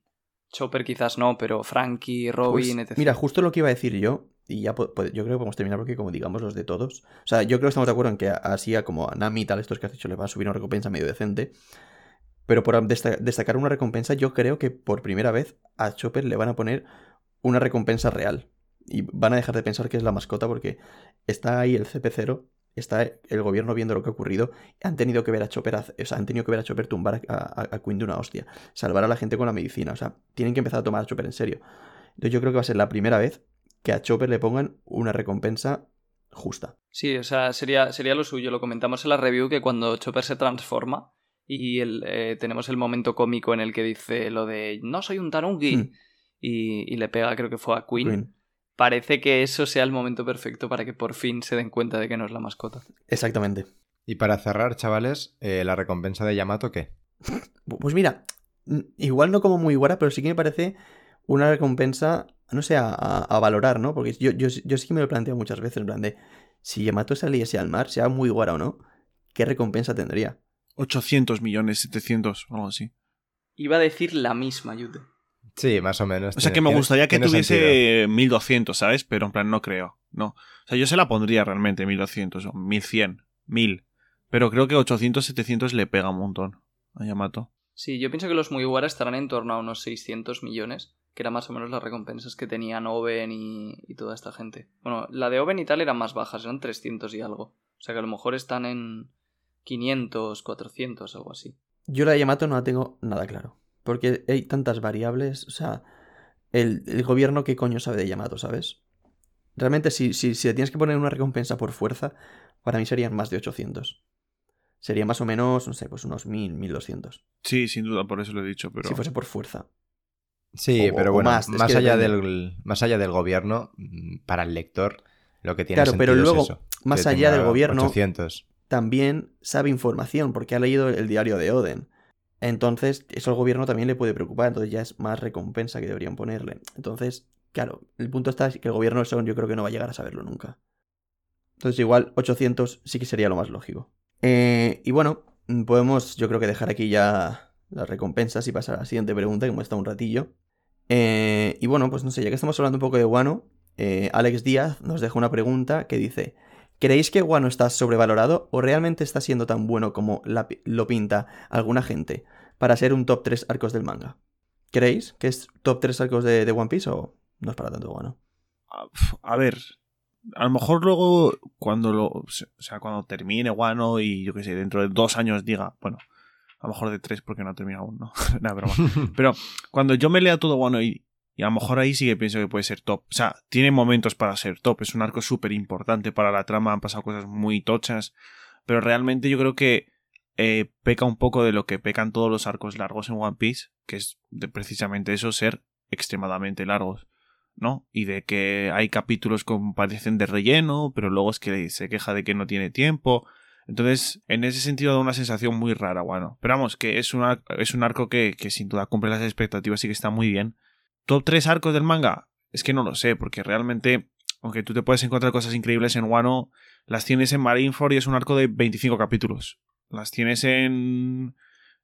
Chopper quizás no, pero Frankie, pues, Robin, etc. mira, justo lo que iba a decir yo. Y ya yo creo que podemos terminar porque, como digamos, los de todos. O sea, yo creo que estamos de acuerdo en que así a como a Nami y tal, estos que has dicho, les va a subir una recompensa medio decente. Pero por desta- destacar una recompensa, yo creo que por primera vez a Chopper le van a poner una recompensa real. Y van a dejar de pensar que es la mascota porque está ahí el CP0, está el gobierno viendo lo que ha ocurrido. Han tenido que ver a Chopper, o sea, han tenido que ver a Chopper tumbar a, a- a Queen de una hostia. Salvar a la gente con la medicina. O sea, tienen que empezar a tomar a Chopper en serio. Entonces yo creo que va a ser la primera vez que a Chopper le pongan una recompensa justa. Sí, o sea, sería, sería lo suyo. Lo comentamos en la review que cuando Chopper se transforma y el, eh, tenemos el momento cómico en el que dice lo de no soy un Tanuki Hmm. y, y le pega, creo que fue a Queen. Queen. Parece que eso sea el momento perfecto para que por fin se den cuenta de que no es la mascota. Exactamente. Y para cerrar, chavales, eh, la recompensa de Yamato, ¿qué? Pues mira, igual no como muy guara, pero sí que me parece una recompensa, no sé, a valorar, ¿no? Porque yo, yo, yo sí que me lo planteo muchas veces, en plan de, si Yamato saliese al mar, sea muy guara o no, ¿qué recompensa tendría? 800 millones, 700, algo así. Iba a decir la misma, Yute. Sí, más o menos. O sea que me gustaría que tiene sentido. tuviese 1200, ¿sabes? Pero en plan no creo. No. O sea, yo se la pondría realmente 1200 o 1100, 1000. Pero creo que 800, 700 le pega un montón a Yamato. Sí, yo pienso que los Mugiwara estarán en torno a unos 600 millones, que eran más o menos las recompensas que tenían Oben y, y toda esta gente. Bueno, la de Oben y tal eran más bajas, eran 300 y algo. O sea que a lo mejor están en 500, 400, algo así. Yo la de Yamato no la tengo nada claro, porque hay tantas variables, o sea, el, el gobierno qué coño sabe de Yamato, ¿sabes? Realmente si, si, si le tienes que poner una recompensa por fuerza, para mí serían más de 800. sería más o menos, no sé, pues unos 1000, 1200. Sí, sin duda, por eso lo he dicho, pero... Si fuese por fuerza. Sí, O- pero o bueno, más, más, allá depende. del, más allá del gobierno, mm, para el lector, lo que tiene Claro, pero luego, es eso. más allá del gobierno, 800. también sabe información porque ha leído el diario de Oden. Entonces, eso al gobierno también le puede preocupar, entonces ya es más recompensa que deberían ponerle. Entonces, claro, el punto está es que el gobierno eso yo creo que no va a llegar a saberlo nunca. Entonces, igual 800 sí que sería lo más lógico. Eh, y bueno, podemos yo creo que dejar aquí ya las recompensas y pasar a la siguiente pregunta, que hemos estado un ratillo. Eh, y bueno, pues no sé, ya que estamos hablando un poco de Guano, eh, Alex Díaz nos deja una pregunta que dice: ¿Creéis que Guano está sobrevalorado o realmente está siendo tan bueno como la lo pinta alguna gente para ser un top 3 arcos del manga? ¿Creéis que es top 3 arcos de, de One Piece o no es para tanto Guano? A- A ver, a lo mejor luego cuando lo, o sea, cuando termine Wano y yo qué sé, dentro de dos años diga, bueno, a lo mejor de tres porque no ha terminado aún, ¿no? Nada, broma. Pero cuando yo me lea todo Wano y, y a lo mejor ahí sí que pienso que puede ser top. O sea, tiene momentos para ser top. Es un arco súper importante para la trama. Han pasado cosas muy tochas. Pero realmente yo creo que eh, peca un poco de lo que pecan todos los arcos largos en One Piece. Que es precisamente eso, ser extremadamente largos. ¿No? Y de que hay capítulos que parecen de relleno, pero luego es que se queja de que no tiene tiempo. Entonces, en ese sentido da una sensación muy rara, bueno. Pero vamos, que es, una, es un arco que, que sin duda cumple las expectativas y que está muy bien. ¿Top 3 arcos del manga? Es que no lo sé, porque realmente, aunque tú te puedes encontrar cosas increíbles en Wano, las tienes en Marineford y es un arco de 25 capítulos. Las tienes en...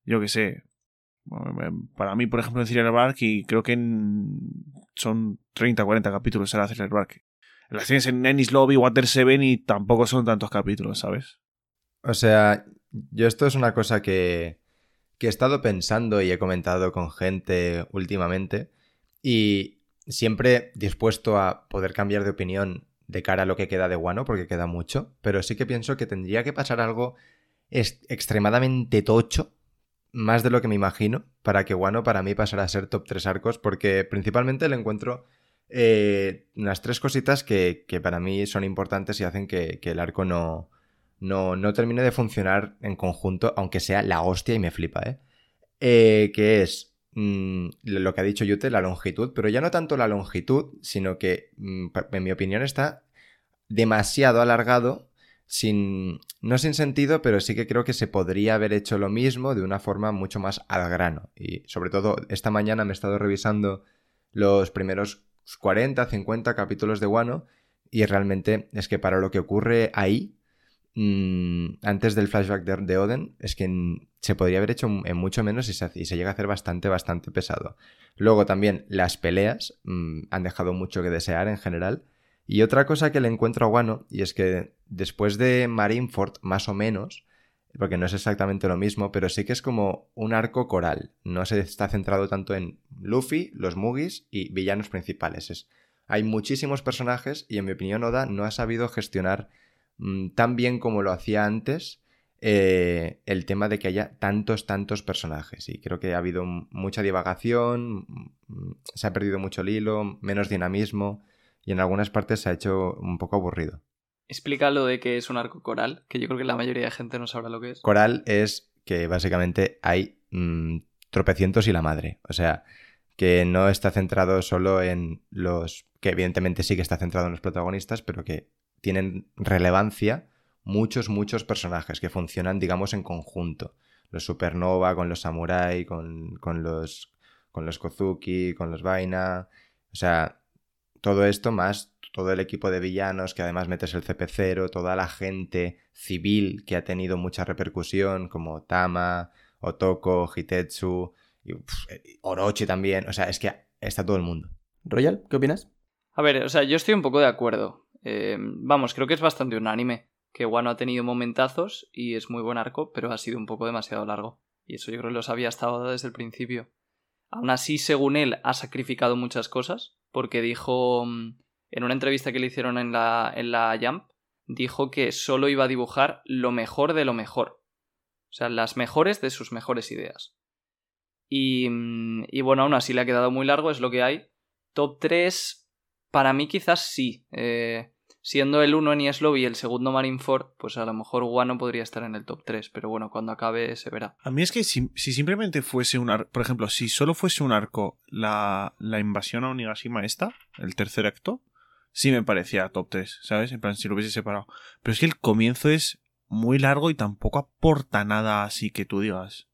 yo qué sé. bueno, Para mí, por ejemplo, en Thriller Bark y creo que en, son 30 40 capítulos la Thriller Bark. Las tienes en Ennis Lobby, Water 7 y tampoco son tantos capítulos, ¿sabes? O sea, yo esto es una cosa que, que he estado pensando y he comentado con gente últimamente y siempre dispuesto a poder cambiar de opinión de cara a lo que queda de Wano, porque queda mucho, pero sí que pienso que tendría que pasar algo extremadamente tocho, más de lo que me imagino, para que Wano para mí pasara a ser top 3 arcos, porque principalmente le encuentro eh, unas tres cositas que, que para mí son importantes y hacen que, que el arco no, no, no termine de funcionar en conjunto, aunque sea la hostia y me flipa, ¿eh? Eh, que es mm, lo que ha dicho Yute, la longitud, pero ya no tanto la longitud, sino que, mm, en mi opinión, está demasiado alargado, sin, no sin sentido, pero sí que creo que se podría haber hecho lo mismo de una forma mucho más al grano. Y sobre todo, esta mañana me he estado revisando los primeros 40, 50 capítulos de Wano y realmente es que para lo que ocurre ahí, mm, antes del flashback de, de Oden, es que se podría haber hecho en mucho menos y se, llega a hacer bastante, bastante pesado. Luego también las peleas mm, han dejado mucho que desear en general. Y otra cosa que le encuentro a Wano, y es que después de Marineford, más o menos, porque no es exactamente lo mismo, pero sí que es como un arco coral. No se está centrado tanto en Luffy, los Mugis y villanos principales. Es, hay muchísimos personajes y en mi opinión Oda no ha sabido gestionar mm, tan bien como lo hacía antes eh, el tema de que haya tantos, tantos personajes. Y creo que ha habido mucha divagación, mm, se ha perdido mucho el hilo, menos dinamismo y en algunas partes se ha hecho un poco aburrido. Explica lo de que es un arco coral, que yo creo que la mayoría de gente no sabrá lo que es. Coral es que básicamente hay mm, tropecientos y la madre. O sea, que no está centrado solo en los... que evidentemente sí que está centrado en los protagonistas, pero que tienen relevancia muchos, muchos personajes que funcionan, digamos, en conjunto. Los Supernova, con los Samurai, con, con los, con los Kozuki, con los Vaina. O sea, todo esto más todo el equipo de villanos que además metes el CP0, toda la gente civil que ha tenido mucha repercusión, como Tama, Otoko, Hitetsu, y, Orochi también. O sea, es que está todo el mundo. Royal, ¿qué opinas? A ver, o sea, yo estoy un poco de acuerdo. Eh, vamos, creo que es bastante unánime. Que Wano ha tenido momentazos y es muy buen arco, pero ha sido un poco demasiado largo. Y eso yo creo que lo sabía hasta ahora desde el principio. Aún así, según él, ha sacrificado muchas cosas, porque dijo mm, en una entrevista que le hicieron en la, en la Jump, dijo que solo iba a dibujar lo mejor de lo mejor. O sea, las mejores de sus mejores ideas. Y, mm, y bueno, aún así le ha quedado muy largo, es lo que hay. Top 3, para mí quizás sí. Eh, siendo el uno Enies Lobby y el segundo Marineford, pues a lo mejor Wano podría estar en el top 3, pero bueno, cuando acabe se verá. A mí es que si, si simplemente fuese un arco, por ejemplo, si solo fuese un arco la, la invasión a Onigashima esta, el tercer acto, sí me parecía top 3, ¿sabes? En plan, si lo hubiese separado. Pero es que el comienzo es muy largo y tampoco aporta nada así que tú digas.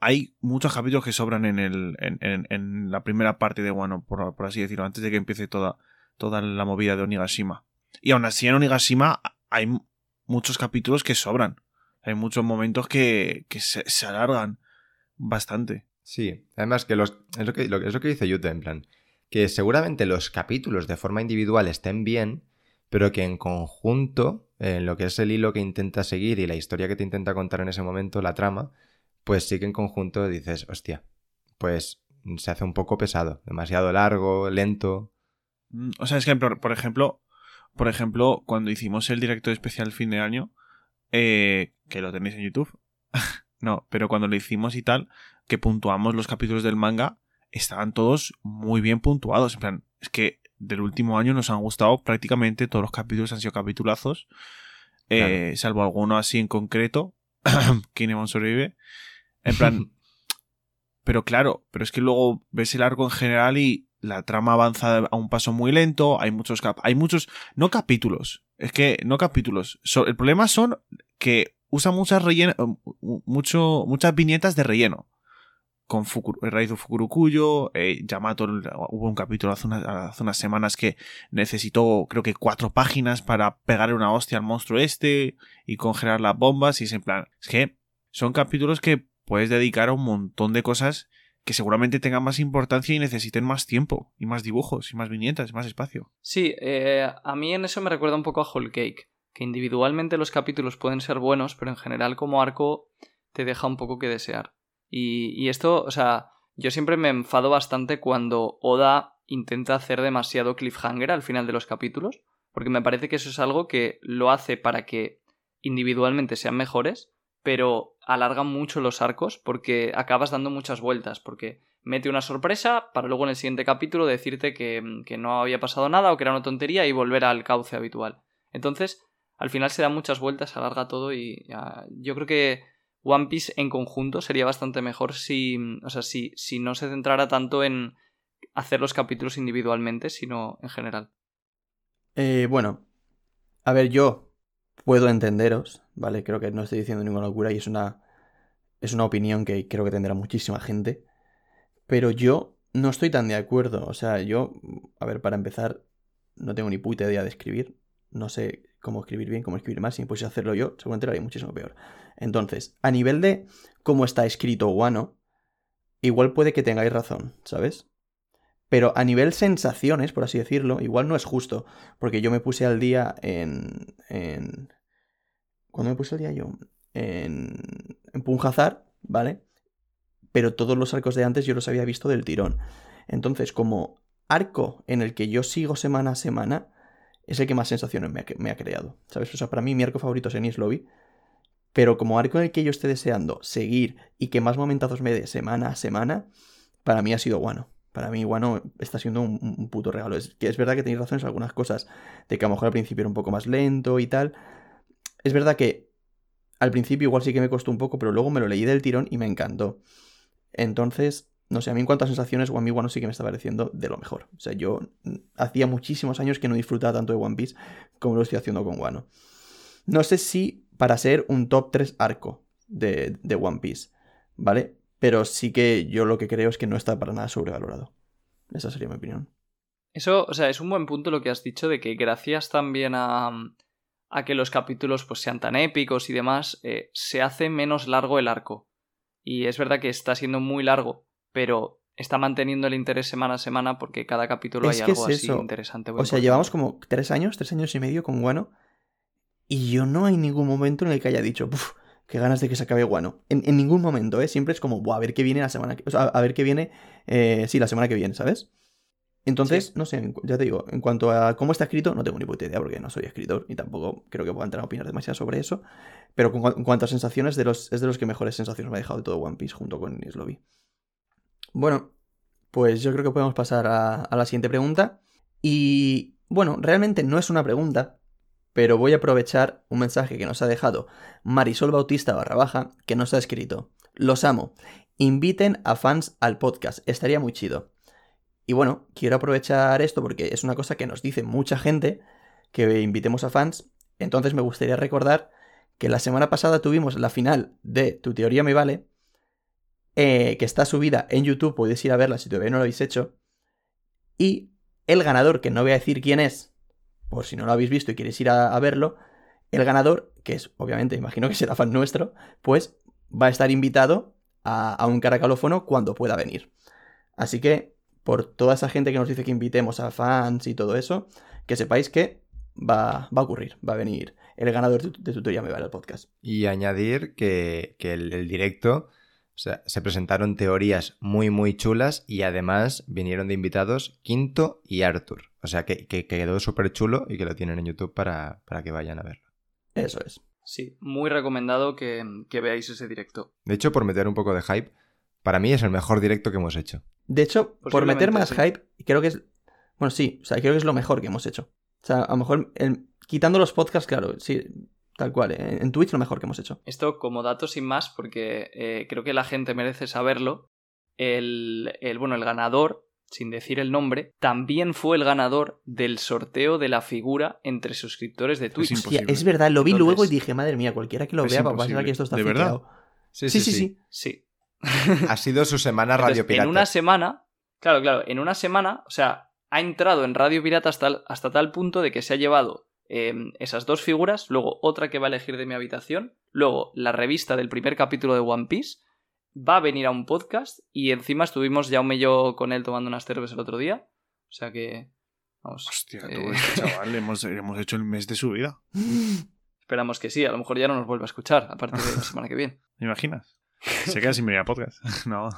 Hay muchos capítulos que sobran en, el, en, la primera parte de Wano, por, por así decirlo, antes de que empiece toda, toda la movida de Onigashima. Y aún así en Onigashima hay muchos capítulos que sobran. Hay muchos momentos que, que se, alargan bastante. Sí, además que los, es, lo que, lo que- es lo que dice Yute, en plan, que seguramente los capítulos de forma individual estén bien, pero que en conjunto, en lo que es el hilo que intenta seguir y la historia que te intenta contar en ese momento, la trama, pues sí que en conjunto dices, hostia, pues se hace un poco pesado, demasiado largo, lento. Mm, O sea, es que, por, por ejemplo, por ejemplo, cuando hicimos el directo especial fin de año, eh, que lo tenéis en YouTube, no, pero cuando lo hicimos y tal, que puntuamos los capítulos del manga, estaban todos muy bien puntuados. En plan, es que del último año nos han gustado prácticamente todos los capítulos, han sido capitulazos, eh, salvo alguno así en concreto, Kinemon sobrevive. En plan, pero claro, pero es que luego ves el arco en general y la trama avanza a un paso muy lento, hay muchos cap hay muchos no capítulos, es que no capítulos. So- el problema son que usa muchas relleno, mucho muchas viñetas de relleno. Con Fukuru, el raíz de Fukurukuyo, eh, Yamato, hubo un capítulo hace, unas- hace unas semanas que necesitó creo que cuatro páginas para pegarle una hostia al monstruo este y congelar las bombas y es en plan, es que son capítulos que puedes dedicar a un montón de cosas que seguramente tengan más importancia y necesiten más tiempo, y más dibujos, y más viñetas, y más espacio. Sí, eh, a mí en eso me recuerda un poco a Whole Cake, que individualmente los capítulos pueden ser buenos, pero en general como arco te deja un poco que desear. Y, y esto, o sea, yo siempre me enfado bastante cuando Oda intenta hacer demasiado cliffhanger al final de los capítulos, porque me parece que eso es algo que lo hace para que individualmente sean mejores, pero alarga mucho los arcos porque acabas dando muchas vueltas, porque mete una sorpresa para luego en el siguiente capítulo decirte que, que no había pasado nada o que era una tontería y volver al cauce habitual. Entonces, al final se da muchas vueltas, alarga todo y ya, yo creo que One Piece en conjunto sería bastante mejor si, o sea, si, si no se centrara tanto en hacer los capítulos individualmente, sino en general. Eh, bueno, a ver, yo puedo entenderos, ¿vale? Creo que no estoy diciendo ninguna locura y es una, es una opinión que creo que tendrá muchísima gente. Pero yo no estoy tan de acuerdo. O sea, yo, a ver, para empezar, no tengo ni puta idea de escribir. No sé cómo escribir bien, cómo escribir mal. Si me pusiese hacerlo yo, seguramente lo haría muchísimo peor. Entonces, a nivel de cómo está escrito Wano, igual puede que tengáis razón, ¿sabes? Pero a nivel sensaciones, por así decirlo, igual no es justo. Porque yo me puse al día en. en... ¿Cuándo me puse al día yo? En. En Punjazar, ¿vale? Pero todos los arcos de antes yo los había visto del tirón. Entonces, como arco en el que yo sigo semana a semana, es el que más sensaciones me ha, creado. ¿Sabes? O sea, para mí mi arco favorito es Enies Lobby. Pero como arco en el que yo esté deseando seguir y que más momentazos me dé semana a semana, para mí ha sido Wano. Para mí, Wano está siendo un, puto regalo. Es que es verdad que tenéis razón en algunas cosas. De que a lo mejor al principio era un poco más lento y tal. Es verdad que al principio igual sí que me costó un poco, pero luego me lo leí del tirón y me encantó. Entonces, no sé, a mí en cuanto a sensaciones, One Piece Wano sí que me está pareciendo de lo mejor. O sea, yo hacía muchísimos años que no disfrutaba tanto de One Piece como lo estoy haciendo con Wano. No sé si para ser un top 3 arco de, de One Piece, ¿vale? Pero sí que yo lo que creo es que no está para nada sobrevalorado. Esa sería mi opinión. Eso, o sea, es un buen punto lo que has dicho de que gracias también a, a que los capítulos pues, sean tan épicos y demás, eh, se hace menos largo el arco. Y es verdad que está siendo muy largo, pero está manteniendo el interés semana a semana porque cada capítulo Es hay algo es así interesante. O sea, llevamos como tres años, tres años y medio con Wano. Y yo no hay ningún momento en el que haya dicho, "Puf, qué ganas de que se acabe Wano. En, en ningún momento, ¿eh? Siempre es como, "Buah, a ver qué viene la semana que... O sea, a ver qué viene... eh, sí, la semana que viene, ¿sabes? Entonces, Sí. no sé, ya te digo, en cuanto a cómo está escrito, no tengo ni puta idea porque no soy escritor y tampoco creo que pueda entrar a opinar demasiado sobre eso. Pero con, en cuanto a sensaciones, de los, es de los que mejores sensaciones me ha dejado de todo One Piece junto con Lobby. Bueno, pues yo creo que podemos pasar a, a la siguiente pregunta. Y bueno, realmente no es una pregunta, pero voy a aprovechar un mensaje que nos ha dejado Marisol Bautista barra baja, que nos ha escrito. Los amo. Inviten a fans al podcast. Estaría muy chido. Y bueno, quiero aprovechar esto porque es una cosa que nos dice mucha gente que invitemos a fans. Entonces me gustaría recordar que la semana pasada tuvimos la final de Tu teoría me vale, eh, que está subida en YouTube, podéis ir a verla si todavía no lo habéis hecho. Y el ganador, que no voy a decir quién es, por si no lo habéis visto y queréis ir a, verlo, el ganador, que es obviamente, imagino que será fan nuestro, pues va a estar invitado a, un caracalófono cuando pueda venir. Así que, por toda esa gente que nos dice que invitemos a fans y todo eso, que sepáis que va, va a ocurrir, va a venir el ganador de, de Tutoría Me Vale al podcast. Y añadir que, que el, directo, se presentaron teorías muy, muy chulas y además vinieron de invitados Quinto y Arthur. O sea, que, que quedó súper chulo y que lo tienen en YouTube para, para que vayan a verlo. Eso es. Sí, muy recomendado que, que veáis ese directo. De hecho, por meter un poco de hype, para mí es el mejor directo que hemos hecho. De hecho, por meter más sí. hype, creo que es. Bueno, sí, o sea, creo que es lo mejor que hemos hecho. O sea, a lo mejor, el- quitando los podcasts, claro, sí, tal cual. En, en Twitch lo mejor que hemos hecho. Esto como dato sin más, porque eh, creo que la gente merece saberlo. El, el, bueno, el ganador, sin decir el nombre, también fue el ganador del sorteo de la figura entre suscriptores de Twitch. imposible. Hostia, es verdad, lo vi Entonces- luego y dije, madre mía, cualquiera que lo Es vea va a pensar que esto está ¿De verdad? Sí, sí, sí. Sí. Ha sido su semana Entonces, Radio Pirata. En una semana, claro, claro, en una semana, o sea, ha entrado en Radio Pirata hasta, hasta tal punto de que se ha llevado eh, esas dos figuras, luego otra que va a elegir de mi habitación, luego la revista del primer capítulo de One Piece, va a venir a un podcast y encima estuvimos ya un mello con él tomando unas cervezas el otro día. O sea que, vamos, Hostia, eh, tú, este chaval, hemos, hemos hecho el mes de su vida. esperamos que sí, a lo mejor ya no nos vuelva a escuchar a partir de la semana que viene. ¿Me imaginas? Se queda sin venir a podcast. No.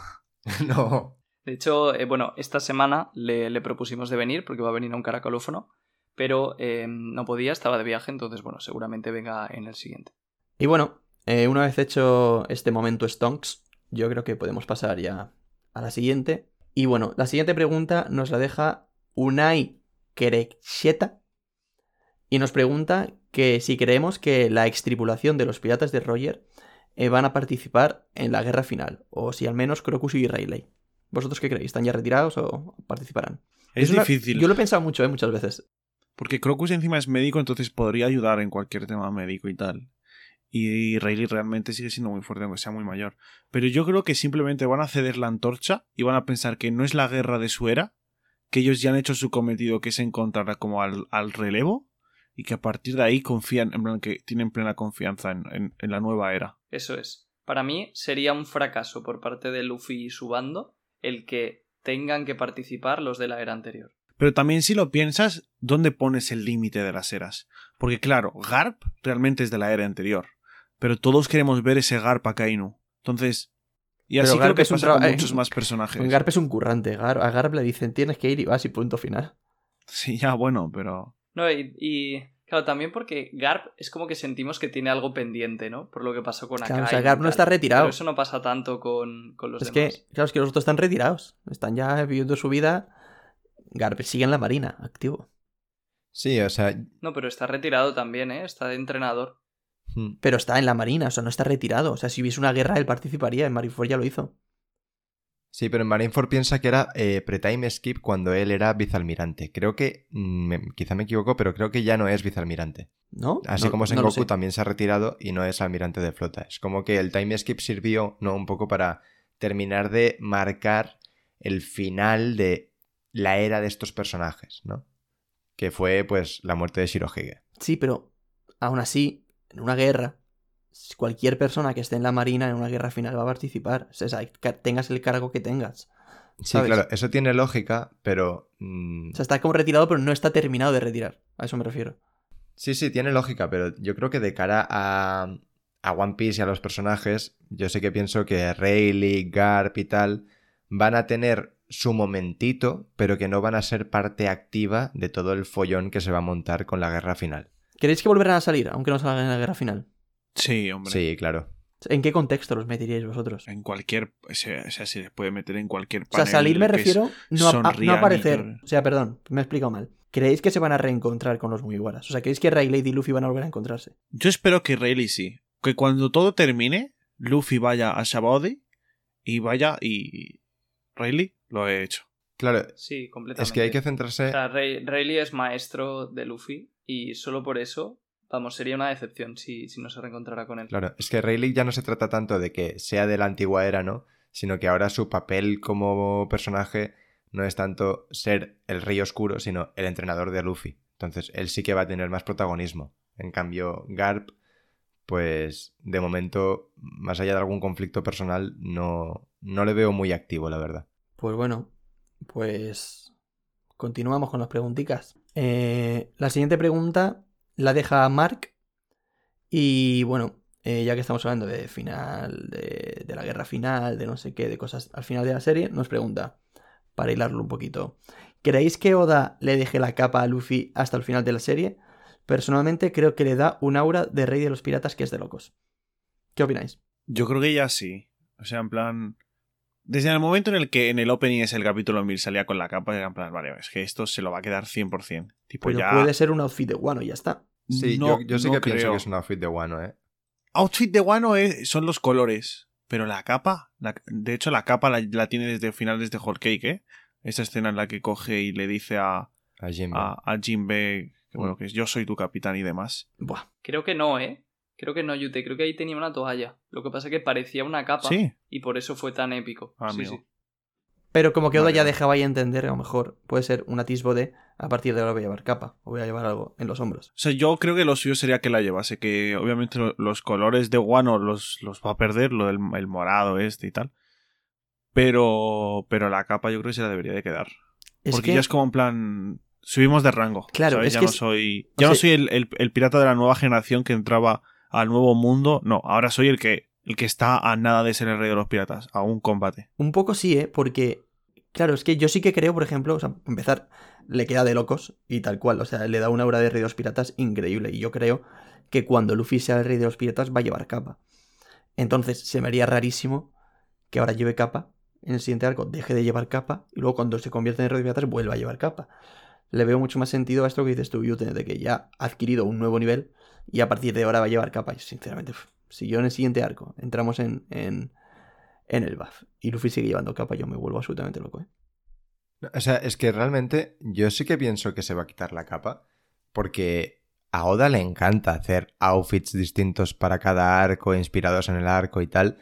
no. De hecho, eh, bueno, esta semana le, le propusimos de venir porque va a venir a un caracolófono, pero eh, no podía, estaba de viaje, entonces, bueno, seguramente venga en el siguiente. Y bueno, eh, una vez hecho este momento Stonks, yo creo que podemos pasar ya a la siguiente. Y bueno, la siguiente pregunta nos la deja Unai Kerecheta y nos pregunta que si creemos que la extripulación de los piratas de Roger eh, van a participar en la guerra final, o si al menos Crocus y Rayleigh. ¿Vosotros qué creéis? ¿Están ya retirados o participarán? Es, una- difícil. Yo lo he pensado mucho, ¿eh? Muchas veces. Porque Crocus encima es médico, entonces podría ayudar en cualquier tema médico y tal. Y Rayleigh realmente sigue siendo muy fuerte, aunque sea muy mayor. Pero yo creo que simplemente van a ceder la antorcha y van a pensar que no es la guerra de su era, que ellos ya han hecho su cometido, que es encontrar como al, al relevo, y que a partir de ahí confían, en plan que tienen plena confianza en, en- en la nueva era. Eso es. Para mí sería un fracaso por parte de Luffy y su bando el que tengan que participar los de la era anterior. Pero también si lo piensas, ¿dónde pones el límite de las eras? Porque claro, Garp realmente es de la era anterior. Pero todos queremos ver ese Garp a Kainu. Entonces... Y Pero así creo Garp que es un con traba- muchos más personajes. Garp es un currante. Gar- a Garp le dicen tienes que ir y vas y punto final. Sí, ya bueno, pero... No, y, y, claro, también porque Garp es como que sentimos que tiene algo pendiente, ¿no? Por lo que pasó con Claro, Akai o sea, Garp no está retirado. Pero eso no pasa tanto con, con los Es demás. que, claro, es que los otros están retirados. Están ya viviendo su vida. Garp sigue en la marina, activo. Sí, o sea. No, pero está retirado también, ¿eh? Está de entrenador. Hmm. Pero está en la marina, o sea, no está retirado. O sea, si hubiese una guerra, él participaría. En Marineford ya lo hizo. Sí, pero en Marineford piensa que era eh, pre-time skip cuando él era vicealmirante. Creo que. mm, me- quizá me equivoco, pero creo que ya no es vicealmirante. ¿No? Así No- como no Sengoku sé. también se ha retirado y no es almirante de flota. Es como que el time skip sirvió, ¿no? Un poco para terminar de marcar el final de la era de estos personajes, ¿no? Que fue, pues, la muerte de Shirohige. Sí, pero aún así, en una guerra, cualquier persona que esté en la marina en una guerra final va a participar. O sea, tengas el cargo que tengas. Sí, claro, eso tiene lógica, pero. mm, O sea, está como retirado, pero no está terminado de retirar. A eso me refiero. Sí, sí, tiene lógica, pero yo creo que de cara a, a One Piece y a los personajes, yo sí que pienso que Rayleigh, Garp y tal van a tener su momentito, pero que no van a ser parte activa de todo el follón que se va a montar con la guerra final. ¿Queréis que volverán a salir, aunque no salgan en la guerra final? Sí, hombre. Sí, claro. ¿En qué contexto los meteríais vosotros? En cualquier... O sea, o sea, se les puede meter en cualquier O sea, panel salir me refiero no, a- a- no y aparecer. O sea, perdón, me he explicado mal. ¿Creéis que se van a reencontrar con los Mugiwaras? O sea, ¿creéis que Rayleigh y Luffy van a volver a encontrarse? Yo espero que Rayleigh sí. Que cuando todo termine, Luffy vaya a Shabody y vaya y. Rayleigh lo he hecho. Claro, Sí, completamente. es que hay que centrarse... O sea, Ray- Rayleigh es maestro de Luffy y solo por eso, vamos, sería una decepción si, si no se reencontrara con él. Claro, es que Rayleigh ya no se trata tanto de que sea de la antigua era, ¿no? Sino que ahora su papel como personaje no es tanto ser el rey oscuro, sino el entrenador de Luffy. Entonces, él sí que va a tener más protagonismo. En cambio, Garp, pues de momento, más allá de algún conflicto personal, no, no le veo muy activo, la verdad. Pues bueno, pues continuamos con las preguntitas. Eh, la siguiente pregunta la deja Mark. Y bueno, eh, ya que estamos hablando de final, de, de la guerra final, de no sé qué, de cosas al final de la serie, nos pregunta, para hilarlo un poquito, ¿creéis que Oda le deje la capa a Luffy hasta el final de la serie? Personalmente creo que le da un aura de rey de los piratas que es de locos. ¿Qué opináis? Yo creo que ya sí. O sea, en plan. Desde el momento en el que en el opening es el capítulo 1000 salía con la capa, era en plan, vale, es que esto se lo va a quedar 100%. Tipo, Pero ya. puede ser un outfit de Wano y ya está. Sí, No- yo, yo sí no que pienso creo. que es un outfit de Wano, ¿eh? Outfit de Wano es- son los colores. Pero la capa. la- de hecho, la capa la, la tiene desde finales de Whole Cake, ¿eh? Esa escena en la que coge y le dice a, A Jinbe. a, a Jinbe que, bueno, que es yo soy tu capitán y demás. Buah. Creo que no, ¿eh? Creo que no, Yute. Creo que ahí tenía una toalla. Lo que pasa es que parecía una capa Sí. y por eso fue tan épico. Ah, sí, sí. Pero como que Oda Vale, ya dejaba ahí entender, a lo mejor puede ser un atisbo de a partir de ahora voy a llevar capa o voy a llevar algo en los hombros. O sea, yo creo que lo suyo sería que la llevase, que obviamente lo- los colores de Wano los, los va a perder, lo del el morado este y tal. Pero, pero la capa yo creo que se la debería de quedar. Es Porque que ya es como en plan. Subimos de rango. Claro, ¿sabes? es ya que no es- soy. o Ya no soy el, el- el pirata de la nueva generación que entraba al nuevo mundo. No, ahora soy el que, el que está a nada de ser el rey de los piratas, a un combate. un poco sí, ¿eh? Porque, claro, es que yo sí que creo, por ejemplo, o sea, empezar, le queda de locos y tal cual, o sea, le da una aura de rey de los piratas increíble y yo creo que cuando Luffy sea el rey de los piratas va a llevar capa. Entonces, se me haría rarísimo que ahora lleve capa, en el siguiente arco deje de llevar capa y luego cuando se convierta en rey de los piratas vuelva a llevar capa. Le veo mucho más sentido a esto que dices tú, Yute, de que ya ha adquirido un nuevo nivel y a partir de ahora va a llevar capa. Y sinceramente, si yo en el siguiente arco entramos en, en, en el buff y Luffy sigue llevando capa, yo me vuelvo absolutamente loco, ¿eh? O sea, es que realmente yo sí que pienso que se va a quitar la capa, porque a Oda le encanta hacer outfits distintos para cada arco, inspirados en el arco y tal.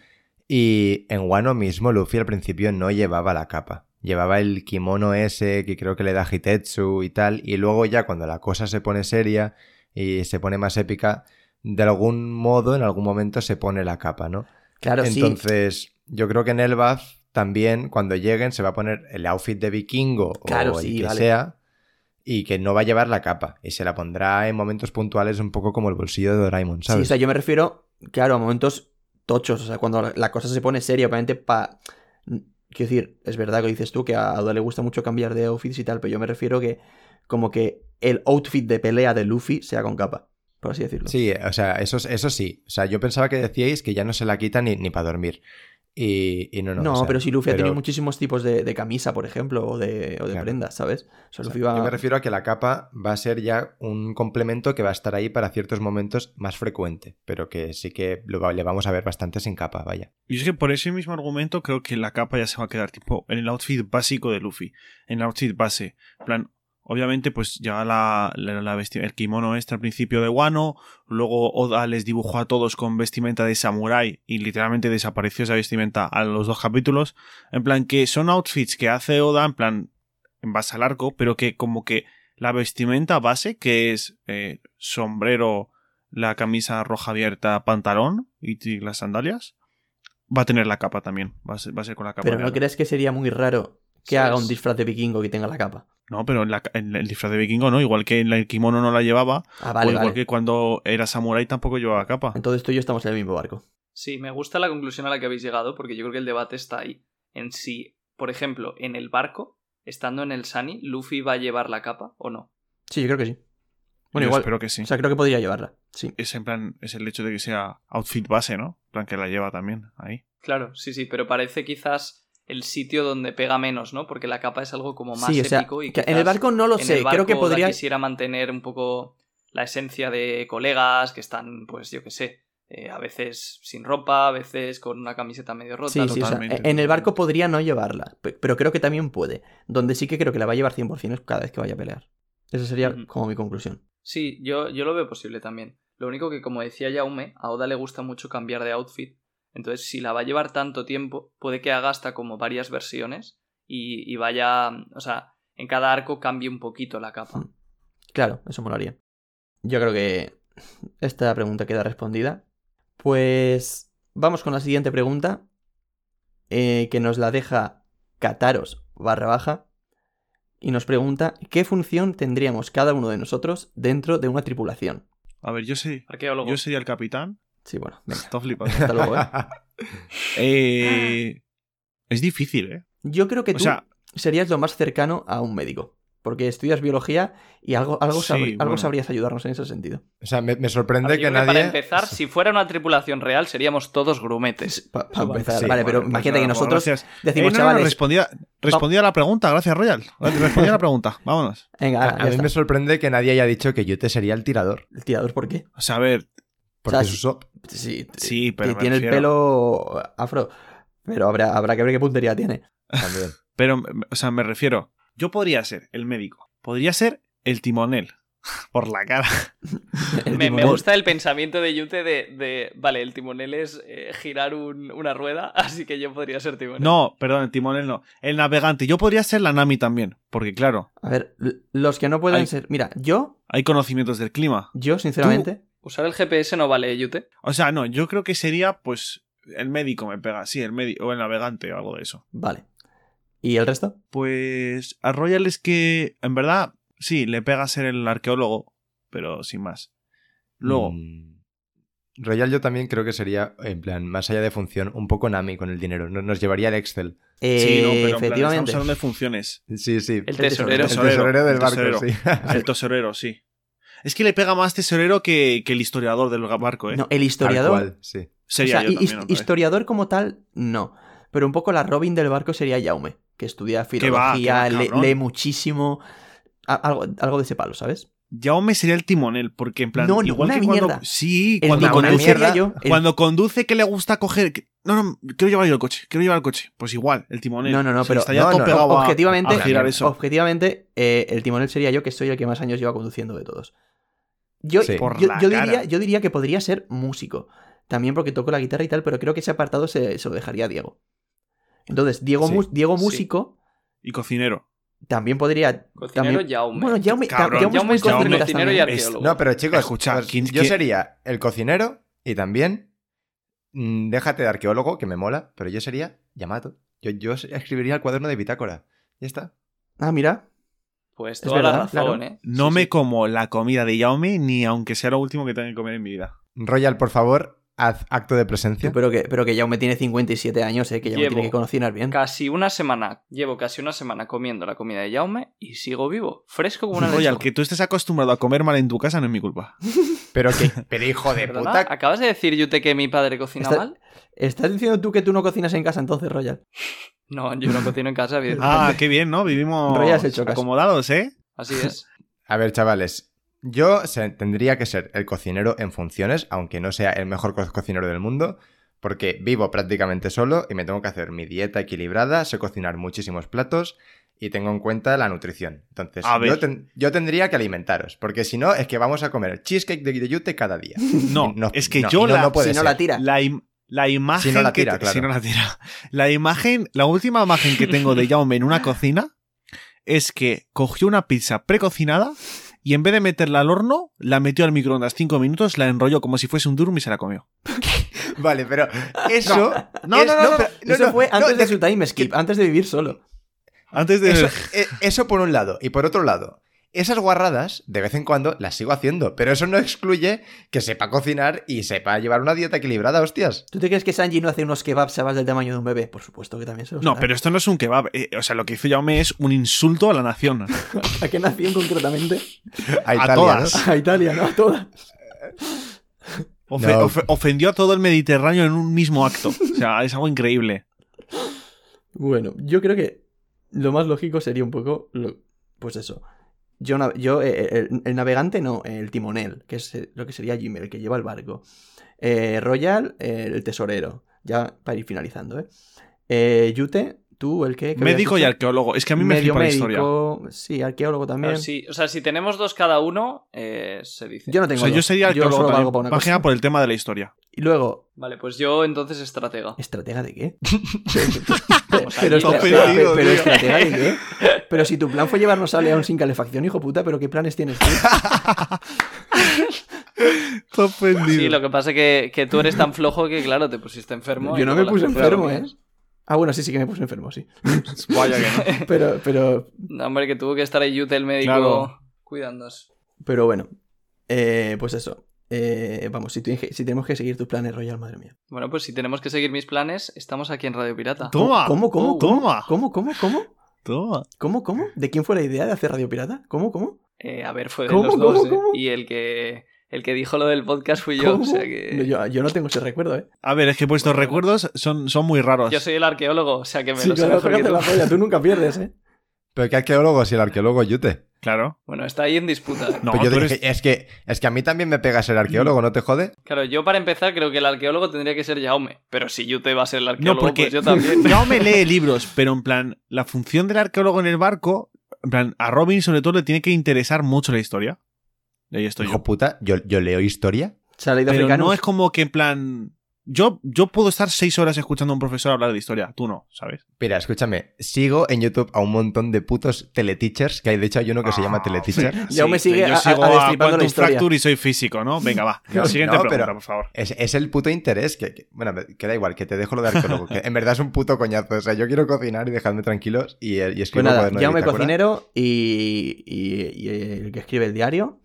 Y en Wano mismo Luffy al principio no llevaba la capa. Llevaba el kimono ese que creo que le da Hitetsu y tal. Y luego ya cuando la cosa se pone seria y se pone más épica, de algún modo, en algún momento se pone la capa, ¿no? Claro, sí. Entonces, yo creo que en el buff también, cuando lleguen, se va a poner el outfit de vikingo Claro, o el sí, que vale. sea, y que no va a llevar la capa. Y se la pondrá en momentos puntuales un poco como el bolsillo de Doraemon, Sí, ¿sabes? o sea, yo me refiero, claro, a momentos tochos, o sea, cuando la- la cosa se pone seria, obviamente, para... Quiero decir, es verdad que dices tú que a Oda le gusta mucho cambiar de outfits y tal, pero yo me refiero que como que el outfit de pelea de Luffy sea con capa, por así decirlo. Sí, o sea, eso, eso sí. O sea, yo pensaba que decíais que ya no se la quita ni, ni para dormir. Y, y no, no. No, o sea, pero si Luffy ha tenido muchísimos tipos de, de camisa, por ejemplo, o de, o de Claro. prendas, ¿sabes? O sea, o sea, Luffy va... Yo me refiero a que la capa va a ser ya un complemento que va a estar ahí para ciertos momentos más frecuente, pero que sí que lo le vamos a ver bastante sin capa, vaya. Y es que por ese mismo argumento creo que la capa ya se va a quedar tipo en el outfit básico de Luffy. En el outfit base. En plan, obviamente pues ya la, la, el kimono este al principio de Wano. Luego Oda les dibujó a todos con vestimenta de samurái y literalmente desapareció esa vestimenta a los dos capítulos. En plan que son outfits que hace Oda en plan en base al arco, pero que como que la vestimenta base, que es eh, sombrero, la camisa roja abierta, pantalón y, y las sandalias, va a tener la capa también. Va a ser, va a ser con la capa. Pero ¿no crees que sería muy raro que haga un disfraz de vikingo que tenga la capa? No, pero en, la- en el disfraz de vikingo no, igual que en la- el kimono no la llevaba, Ah, o vale, igual vale. que cuando era samurái tampoco llevaba capa. Entonces tú y yo estamos en el mismo barco. Sí, me gusta la conclusión a la que habéis llegado porque yo creo que el debate está ahí. En si, por ejemplo, en el barco, estando en el Sunny, Luffy va a llevar la capa o no. Sí, yo creo que sí. Bueno, Yo igual... espero que sí. O sea, creo que podría llevarla. Sí. es en plan, es el hecho de que sea outfit base, ¿no? En plan que la lleva también ahí. Claro, sí, sí, pero parece quizás el sitio donde pega menos, ¿no? Porque la capa es algo como más Sí, o sea, épico y que en el barco no lo en sé, el creo que barco podría... quisiera mantener un poco la esencia de colegas que están, pues yo qué sé, eh, a veces sin ropa, a veces con una camiseta medio rota. Sí, sí, o sea, totalmente, en el barco podría no llevarla, pe- pero creo que también puede. Donde sí que creo que la va a llevar 100% es cada vez que vaya a pelear. Esa sería como mi conclusión. Sí, yo, yo lo veo posible también. Lo único que, como decía Jaume, a Oda le gusta mucho cambiar de outfit. Entonces, si la va a llevar tanto tiempo, puede que haga hasta como varias versiones y, y vaya. O sea, en cada arco cambie un poquito la capa. Mm. Claro, eso molaría. Yo creo que esta pregunta queda respondida. Pues vamos con la siguiente pregunta, eh, que nos la deja Cataros barra baja, y nos pregunta qué función tendríamos cada uno de nosotros dentro de una tripulación. A ver, yo, sé, Arqueólogo. yo sería el capitán. Sí, bueno, venga, flipando. hasta luego, ¿eh? Eh, es difícil, ¿eh? Yo creo que tú O sea, serías lo más cercano a un médico, porque estudias biología y algo, algo, Sí, algo bueno. sabrías ayudarnos en ese sentido. O sea, me, sorprende ver, yo que nadie. Para empezar, si fuera una tripulación real, seríamos todos grumetes. Para empezar, sí, vale, pero Bueno, pues imagínate que nosotros gracias. decimos, Eh, no, no, no, chavales, respondía, respondía a la pregunta, gracias, Royal. Respondía a la pregunta, vámonos. venga, A, a mí está. me sorprende que nadie haya dicho que Yute sería el tirador. ¿El tirador por qué? O sea, a ver, Porque O sea, es Usopp. Sí, sí, t- pero. tiene el pelo afro, pero habrá, habrá que ver qué puntería tiene. También. Pero, o sea, me refiero. Yo podría ser el médico. Podría ser el timonel. Por la cara. Me, me gusta el pensamiento de Yute de, de, vale, el timonel es eh, girar un- una rueda, así que yo podría ser timonel. No, perdón, el timonel no. El navegante. Yo podría ser la Nami también. Porque, claro, A ver, los que no pueden Hay- ser... Mira, yo, hay conocimientos del clima. yo sinceramente... Usar el GPS no vale, Yute. O sea, no, yo creo que sería, pues, el médico me pega. Sí, el médico. O el navegante o algo de eso. Vale. ¿Y el resto? Pues a Royal es que, en verdad, sí, le pega ser el arqueólogo, pero sin más. Luego, Mm, Royal yo también creo que sería, en plan, más allá de función, un poco Nami con el dinero. Nos, nos llevaría el Excel. Eh, sí, no, pero en plan, estamos efectivamente. hablando de funciones. Sí, sí. El El tesorero. El tesorero del el barco, sí. El tesorero, sí. Es que le pega más tesorero que, que el historiador del barco, ¿eh? No, el historiador... cual, sí. Sería o sea, yo también, historiador como tal, no. Pero un poco la Robin del barco sería Jaume, que estudia filología, que va, le- cabrón. lee muchísimo. Algo, algo de ese palo, ¿sabes? Jaume sería el timonel, porque en plan. No, igual que cuando. mierda. Sí, El cuando conduce. yo. el- Cuando conduce que le gusta coger. que- No, no, quiero llevar yo el coche, quiero llevar el coche. Pues igual, el timonel. No, no, no, pero- Está ya no, todo no, pegado a- objetivamente, a girar eso. objetivamente eh, el timonel sería yo, que soy el que más años lleva conduciendo de todos. Yo, Sí. Por yo, yo diría, yo diría que podría ser músico. También porque toco la guitarra y tal, pero creo que ese apartado se, se lo dejaría a Diego. Entonces, Diego, Sí, Diego sí. músico Y cocinero. También podría. Cocinero también... Jaume. Bueno, Jaume, Cabrón, Jaume es Jaume muy cocinero y también. arqueólogo. No, pero chicos, Escucha, pues, ¿quién- yo quién- sería el cocinero y también. mm, déjate de arqueólogo, que me mola, pero yo sería Yamato. Yo, yo escribiría el cuaderno de bitácora. Ya está. Ah, mira. Pues Es toda la verdad, razón, claro. ¿eh? No Sí, me sí. como la comida de Jaume ni aunque sea lo último que tenga que comer en mi vida. Royal, por favor, haz acto de presencia. Pero, que, pero que Jaume tiene 57 años, eh, que Jaume Llevo tiene que cocinar bien. Casi una semana, llevo casi una semana comiendo la comida de Jaume y sigo vivo, fresco como una Royal, lechuga. que tú estés acostumbrado a comer mal en tu casa no es mi culpa. Pero que. Pero hijo de ¿Perdona? puta. ¿Acabas de decir, Yute, que mi padre cocina Está- mal? ¿Estás diciendo tú que tú no cocinas en casa entonces, Royal? No, yo no cocino en casa, evidentemente. Ah, qué bien, ¿no? Vivimos Royal se acomodados, ¿eh? Así es. A ver, chavales. Yo se- tendría que ser el cocinero en funciones, aunque no sea el mejor co- cocinero del mundo, porque vivo prácticamente solo y me tengo que hacer mi dieta equilibrada, sé cocinar muchísimos platos y tengo en cuenta la nutrición. Entonces, A ver. yo, ten- yo tendría que alimentaros, porque si no, es que vamos a comer cheesecake de, de yute cada día. No, No, es que no, yo no, la, no puede si no ser. la tira. la, im- la imagen Si no la que tira, claro. si no la tira. La imagen, la última imagen que tengo de Jaume en una cocina es que cogió una pizza precocinada y en vez de meterla al horno, la metió al microondas 5 minutos, la enrolló como si fuese un durum y se la comió. Vale, pero eso... No, es- no, no, no, pero- no, Eso fue antes de de- su time skip, antes de vivir solo. Antes de Eso, eh, eso por un lado. Y por otro lado, esas guarradas, de vez en cuando, las sigo haciendo. Pero eso no excluye que sepa cocinar y sepa llevar una dieta equilibrada, hostias. ¿Tú te crees que Sanji no hace unos kebabs sabes del tamaño de un bebé? Por supuesto que también se los No, hará. pero esto no es un kebab. eh, o sea, lo que hizo Jaume es un insulto a la nación. ¿A qué nación concretamente? A, A Italia, todas. ¿no? A Italia, ¿no? A todas. Ofe- No. ofe- ofendió a todo el Mediterráneo en un mismo acto. O sea, es algo increíble. Bueno, yo creo que lo más lógico sería un poco, lo- pues eso. Yo, na- yo eh, el, el navegante no, el timonel, que es eh, lo que sería Jimmy, el que lleva el barco. Eh, Royal, eh, el tesorero. Ya para ir finalizando, ¿eh? eh Yute, tú, el que... Médico y arqueólogo. Es que a mí me flipa la historia. médico, sí, arqueólogo también. Claro, sí, o sea, si tenemos dos cada uno, eh, se dice. Yo no O tengo sea, yo sería arqueólogo solo para una por el tema de la historia. Y luego, Vale, pues yo entonces estratega. ¿estratega de qué? Pero, ya pero- está. pero- pero tío. estratega de qué? Pero si tu plan fue llevarnos a León sin calefacción, hijo puta, pero ¿qué planes tienes tú? Está ofendido. Sí, lo que pasa es que, que tú eres tan flojo que, claro, te pusiste enfermo. Yo no me puse enfermo, ¿eh? Ah, bueno, sí, sí que me puse enfermo, sí. Vaya que no. Pero, pero, No, hombre, que tuvo que estar ahí Yute, el médico, Claro. cuidándonos. pero bueno. Eh, pues eso. Eh, vamos, si, tenemos que seguir tus planes, Royal, madre mía. Bueno, pues si tenemos que seguir mis planes, estamos aquí en Radio Pirata. Toma. ¿Cómo, cómo, Oh, cómo? Toma. ¿Cómo, cómo, cómo? Toma. ¿Cómo, cómo? ¿De quién fue la idea de hacer Radio Pirata? ¿Cómo, cómo? Eh, a ver, fue de ¿Cómo, los cómo, dos, ¿eh? cómo? Y el que, el que dijo lo del podcast fui yo, ¿Cómo? o sea que... No, yo, yo no tengo ese recuerdo, ¿eh? A ver, es que vuestros Bueno. recuerdos son, son muy raros. Yo soy el arqueólogo, o sea que me Sí, lo sé claro, mejor que tócate tú. la polla, tú nunca pierdes, ¿eh? Pero qué arqueólogo si el arqueólogo es Yute. Claro. Bueno, está ahí en disputa. No, Pero yo dije, eres- es, que, es que a mí también me pega ser arqueólogo, ¿no te jode? Claro, yo para empezar creo que el arqueólogo tendría que ser Jaume, pero si Yute va a ser el No, arqueólogo, porque pues yo también. no me lee libros, pero en plan, la función del arqueólogo en el barco, en plan, a Robin sobre todo le tiene que interesar mucho la historia. Y ahí estoy Hijo yo. puta, yo, yo leo historia. Pero no es como que en plan. Yo, yo puedo estar seis horas escuchando a un profesor hablar de historia, tú no, ¿sabes? Mira, escúchame, sigo en YouTube a un montón de putos teleteachers, que hay de hecho hay uno que se llama Ah, teleteacher. Ya me sigue yo a- sigo a- a, la. Fracture y soy físico, ¿no? Venga, va. No, Siguiente no, pregunta, pero- por favor. Es, es el puto interés que, que- bueno, me- que da igual, que te dejo lo de arqueólogo, que en verdad es un puto coñazo. O sea, yo quiero cocinar y dejadme tranquilos y, y Pues escribo nada, cuaderno de Jaume bitácora. cocinero y, y- y el que escribe el diario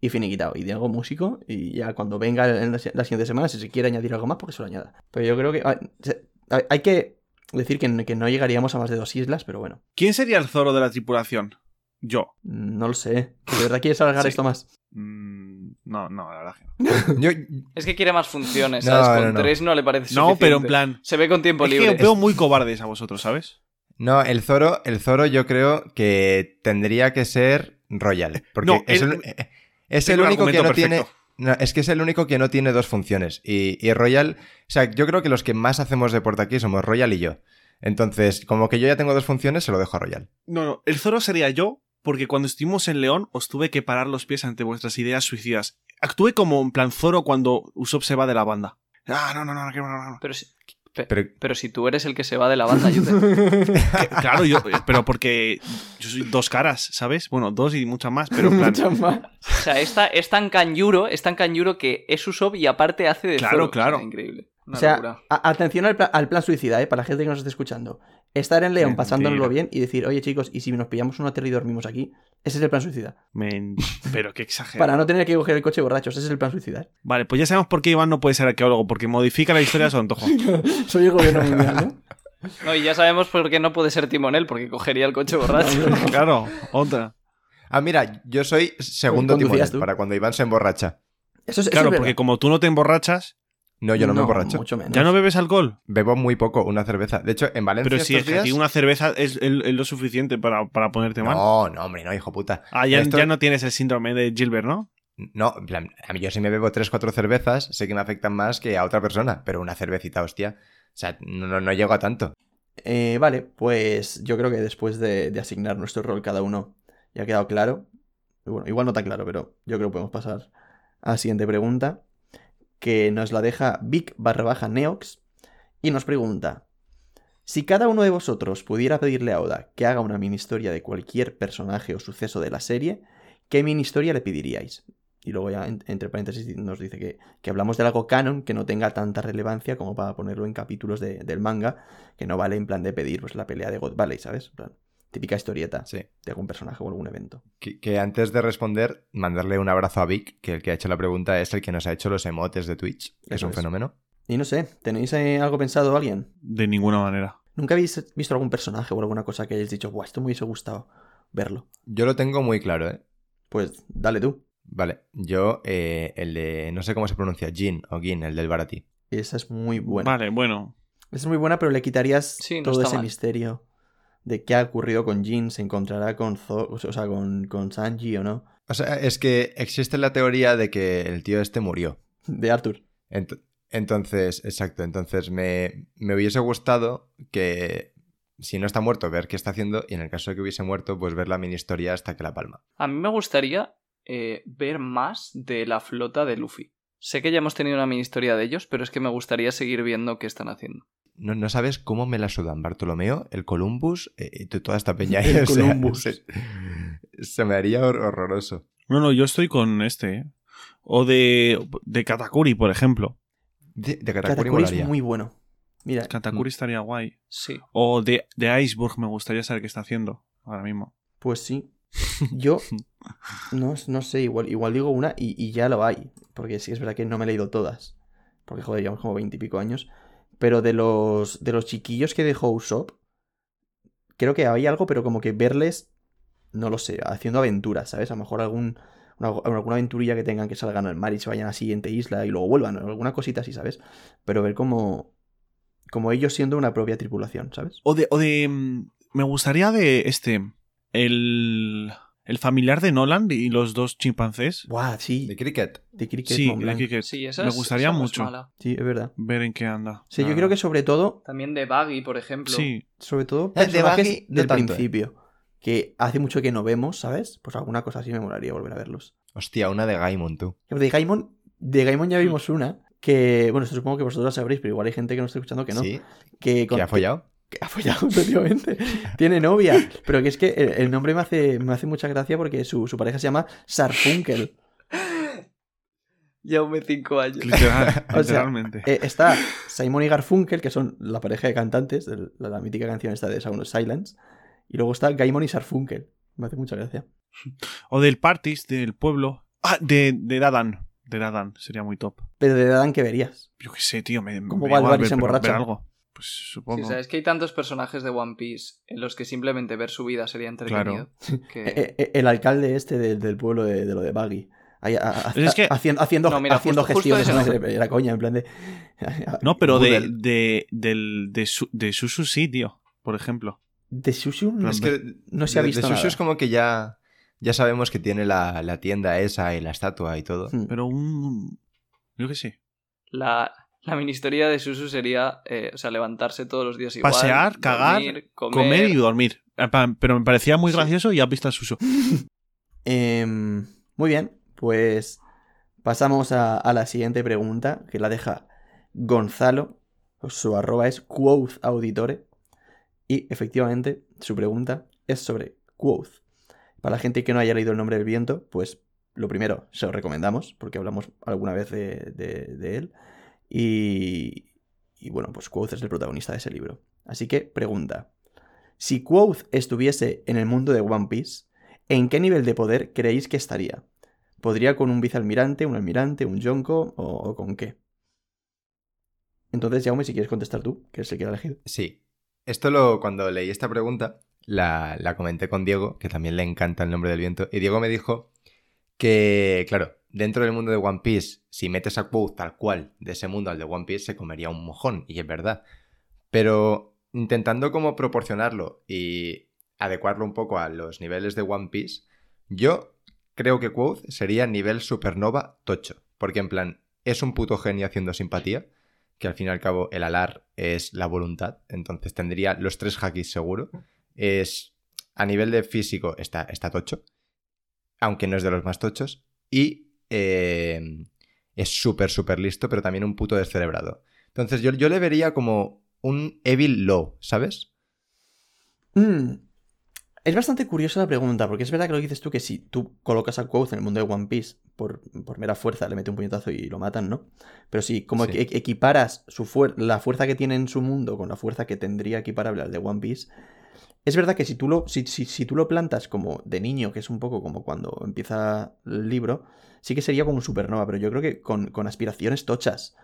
y finiquitado. Y Diego músico y ya cuando venga en la, la siguiente semana, si se quiere añadir algo más, porque se lo añada. Pero yo creo que... ah, se- hay hay que decir que, que no llegaríamos a más de dos islas, pero bueno, ¿Quién sería el Zoro de la tripulación? Yo. no lo sé. ¿De verdad quieres alargar Sí. esto más? Mm, no, no, la verdad que no. Yo, Es que quiere más funciones, No, ¿sabes? no, Con no. tres no le parece No, suficiente. pero en plan. Se ve con tiempo Es libre. veo muy cobardes a vosotros, ¿sabes? no, el Zoro, el Zoro yo creo que tendría que ser Royal. Porque No, es, el- el, eh, es tengo el único que no tiene... No, es que es el único que no tiene dos funciones. Y, y Royal... O sea, yo creo que los que más hacemos deporte aquí somos Royal y yo. Entonces, como que yo ya tengo dos funciones, se lo dejo a Royal. No, no. El Zoro sería yo, porque cuando estuvimos en León os tuve que parar los pies ante vuestras ideas suicidas. Actué como en plan Zoro cuando Usopp se va de la banda. Ah, no, no, no, no, no, no, no. Pero, si... pe- Pero- pero si tú eres el que se va de la banda. Que- Claro, yo, pero porque yo soy dos caras, ¿sabes? Bueno, dos y muchas más, pero en plan. Muchas más. O sea, esta, es tan canyuro, es tan canyuro que es Usopp y aparte hace de Claro, Zoro. claro. O sea, increíble. Una O sea, atención al, pla- al plan suicida, ¿eh? Para la gente que nos esté escuchando. Estar en León Mentira. pasándonoslo bien y decir, oye chicos, ¿y si nos pillamos un hotel y dormimos aquí? Ese es el plan suicida. men- Pero qué exagerado. Para no tener que coger el coche borrachos, ese es el plan suicida. ¿eh? Vale, pues ya sabemos por qué Iván no puede ser arqueólogo, porque modifica la historia a su antojo. Soy el gobierno mundial, ¿no? No, y ya sabemos por qué no puede ser timonel, porque cogería el coche borracho. claro, otra. Ah, mira, yo soy segundo timonel tú. para cuando Iván se emborracha. Eso es, eso Claro, es porque como tú no te emborrachas, No, yo no, me emborracho. Mucho menos. ya no bebes alcohol. Bebo muy poco, una cerveza. De hecho, en Valencia Pero si es estos que a ti días- una cerveza es, es- es lo suficiente para, para ponerte mal. No, no, hombre, no, hijo puta. Ah, ya, Esto- ya no tienes el síndrome de Gilbert, ¿no? No, en plan, a mí yo si me bebo tres, cuatro cervezas, sé que me afectan más que a otra persona, pero una cervecita, hostia. O sea, no, llego a tanto. Eh, vale, pues yo creo que después de, de asignar nuestro rol cada uno ya ha quedado claro. Bueno, igual no tan claro, pero yo creo que podemos pasar a la siguiente pregunta. Que nos la deja Vic barra baja Neox. Y nos pregunta: Si cada uno de vosotros pudiera pedirle a Oda que haga una mini historia de cualquier personaje o suceso de la serie, ¿qué mini historia le pediríais? Y luego ya, en- entre paréntesis, nos dice que, que hablamos de algo canon que no tenga tanta relevancia como para ponerlo en capítulos de- del manga, que no vale en plan de pedir pues, la pelea de God Valley, ¿sabes? Plan, típica historieta Sí. de algún personaje o algún evento. Que, que antes de responder, mandarle un abrazo a Vic, que el que ha hecho la pregunta es el que nos ha hecho los emotes de Twitch, que es un es. fenómeno. Y no sé, ¿tenéis eh, algo pensado alguien? De ninguna manera. ¿Nunca habéis visto algún personaje o alguna cosa que hayáis dicho, Buah, esto me hubiese gustado verlo? Yo lo tengo muy claro, ¿eh? Pues dale tú. Vale, yo, eh, el de, no sé cómo se pronuncia, Jin o Gin, el del Barati. Esa es muy buena. Vale, bueno. Es muy buena, pero le quitarías Sí, no todo ese mal. misterio de qué ha ocurrido con Jin. ¿Se encontrará con Zo- o sea, con, con Sanji o no? O sea, es que existe la teoría de que el tío este murió. De Arthur. Ent- entonces, exacto, entonces me, me hubiese gustado que si no está muerto, ver qué está haciendo y en el caso de que hubiese muerto, pues ver la mini historia hasta que la palma. A mí me gustaría eh, ver más de la flota de Luffy. Sé que ya hemos tenido una mini historia de ellos, pero es que me gustaría seguir viendo qué están haciendo. No, no sabes cómo me la sudan Bartolomeo, el Columbus eh, toda esta peña. ahí, El o sea, Columbus. se, se me haría hor- horroroso. No, no, yo estoy con este. ¿eh? O de, de Katakuri, por ejemplo. De, de Katakuri Katakuri es muy bueno. Mira, Katakuri estaría guay. Sí. O de, de Iceberg me gustaría saber qué está haciendo ahora mismo. pues sí. Yo no, no sé, igual, igual digo una y, y ya lo hay. Porque sí es verdad que no me he leído todas. Porque joder, llevamos como veintipico años. Pero de los, de los chiquillos que dejó Usopp, creo que hay algo, pero como que verles, no lo sé, haciendo aventuras, ¿sabes? A lo mejor algún, una- alguna aventurilla que tengan que salgan al mar y se vayan a la siguiente isla y luego vuelvan, alguna cosita así, ¿sabes? Pero ver como, como ellos siendo una propia tripulación, ¿sabes? O de. O de mm, me gustaría de este. El. El familiar de Nolan y los dos chimpancés. Buah, sí, De cricket. de Cricket Sí, de. Cricket. Sí, esa me es- gustaría mucho mala. Sí, es verdad. ver en qué anda. Sí, yo creo que sobre todo, También de Baggy, por ejemplo. Sí, sobre todo Eh, de personajes Baggy, no del eh. principio, que hace mucho que no vemos, ¿sabes? Pues alguna cosa así me molaría volver a verlos. Hostia, una de Gaimon, tú. De Gaimon, de Gaimon ya vimos una que, bueno, supongo que vosotros la sabréis, pero igual hay gente que no está escuchando que no. Sí. Que, con- ¿Que ha follado? Follado, efectivamente. Tiene novia. Pero que es que el, el nombre me hace, me hace mucha gracia porque su, su pareja se llama Sarfunkel. Jaume, cinco años. literal, O sea, literalmente. Eh, está Simon y Garfunkel, que son la pareja de cantantes, de la, la mítica canción esta de Sound of Silence. Y luego está Gaimon y Sarfunkel. Me hace mucha gracia. O del Partis, del pueblo. Ah, de, de Dadan. De Dadan, sería muy top. Pero de Dan que verías. Yo qué sé, tío. Me, ¿Cómo me va el ver- se ver- emborracha? ver algo. Pues Sí, supongo. sabes que hay tantos personajes de One Piece en los que simplemente ver su vida sería entretenido. que- Eh, eh, el alcalde este del, del pueblo de, de lo de Baggy. Ahí, a- a- Es que- haciendo, haciendo, No, mira, haciendo justo- justo gestiones. Era coña, en plan de. No, pero de, de, del, de, su, de Susu sí, tío. Por ejemplo. De Shushu no, Es que no se ha visto de nada. es como que ya, ya sabemos que tiene la, la tienda esa y la estatua y todo. Hmm. Pero un. Yo qué sé. La, la mini historia de Susu sería, eh, o sea, levantarse todos los días igual. Pasear, cagar, dormir, comer, Comer y dormir. Pero me parecía muy Sí. gracioso y has visto a Susu. Em, muy bien, pues pasamos a, a la siguiente pregunta, que la deja Gonzalo. Su arroba es Quoth Auditore. Y efectivamente, su pregunta es sobre Quoth. Para la gente que no haya leído El nombre del viento, pues lo primero, se lo recomendamos, porque hablamos alguna vez de, de- de él. Y, y bueno, pues Quoth es el protagonista de ese libro. Así que pregunta. Si Quoth estuviese en el mundo de One Piece, ¿En qué nivel de poder creéis que estaría? ¿Podría con un vicealmirante, un almirante, un yonko o, con qué? Entonces, Jaume, si quieres contestar tú, que es el que ha elegido. Sí. Esto lo, cuando leí esta pregunta, la comenté con Diego, que también le encanta el nombre del viento, y Diego me dijo que, claro, dentro del mundo de One Piece, si metes a Quoth tal cual de ese mundo al de One Piece, se comería un mojón, y es verdad. Pero intentando como proporcionarlo y adecuarlo un poco a los niveles de One Piece, yo creo que Quoth sería nivel supernova tocho, porque en plan, es un puto genio haciendo simpatía, que al fin y al cabo el alar es la voluntad, entonces tendría los tres hakis seguro. Es a nivel de físico está, está tocho, aunque no es de los más tochos, y eh, es súper, súper listo, pero también un puto descerebrado. Entonces yo, yo le vería como un Evil Low, ¿sabes? Mm, Es bastante curiosa la pregunta, porque es verdad que lo que dices tú, que si tú colocas a Quoth en el mundo de One Piece por, por mera fuerza, le mete un puñetazo y lo matan, ¿no? Pero si como Sí. e- equiparas su fuer- la fuerza que tiene en su mundo con la fuerza que tendría equiparable al de One Piece, es verdad que si tú lo, si, si- si tú lo plantas como de niño, que es un poco como cuando empieza el libro, sí que sería como un supernova, pero yo creo que con, con aspiraciones tochas.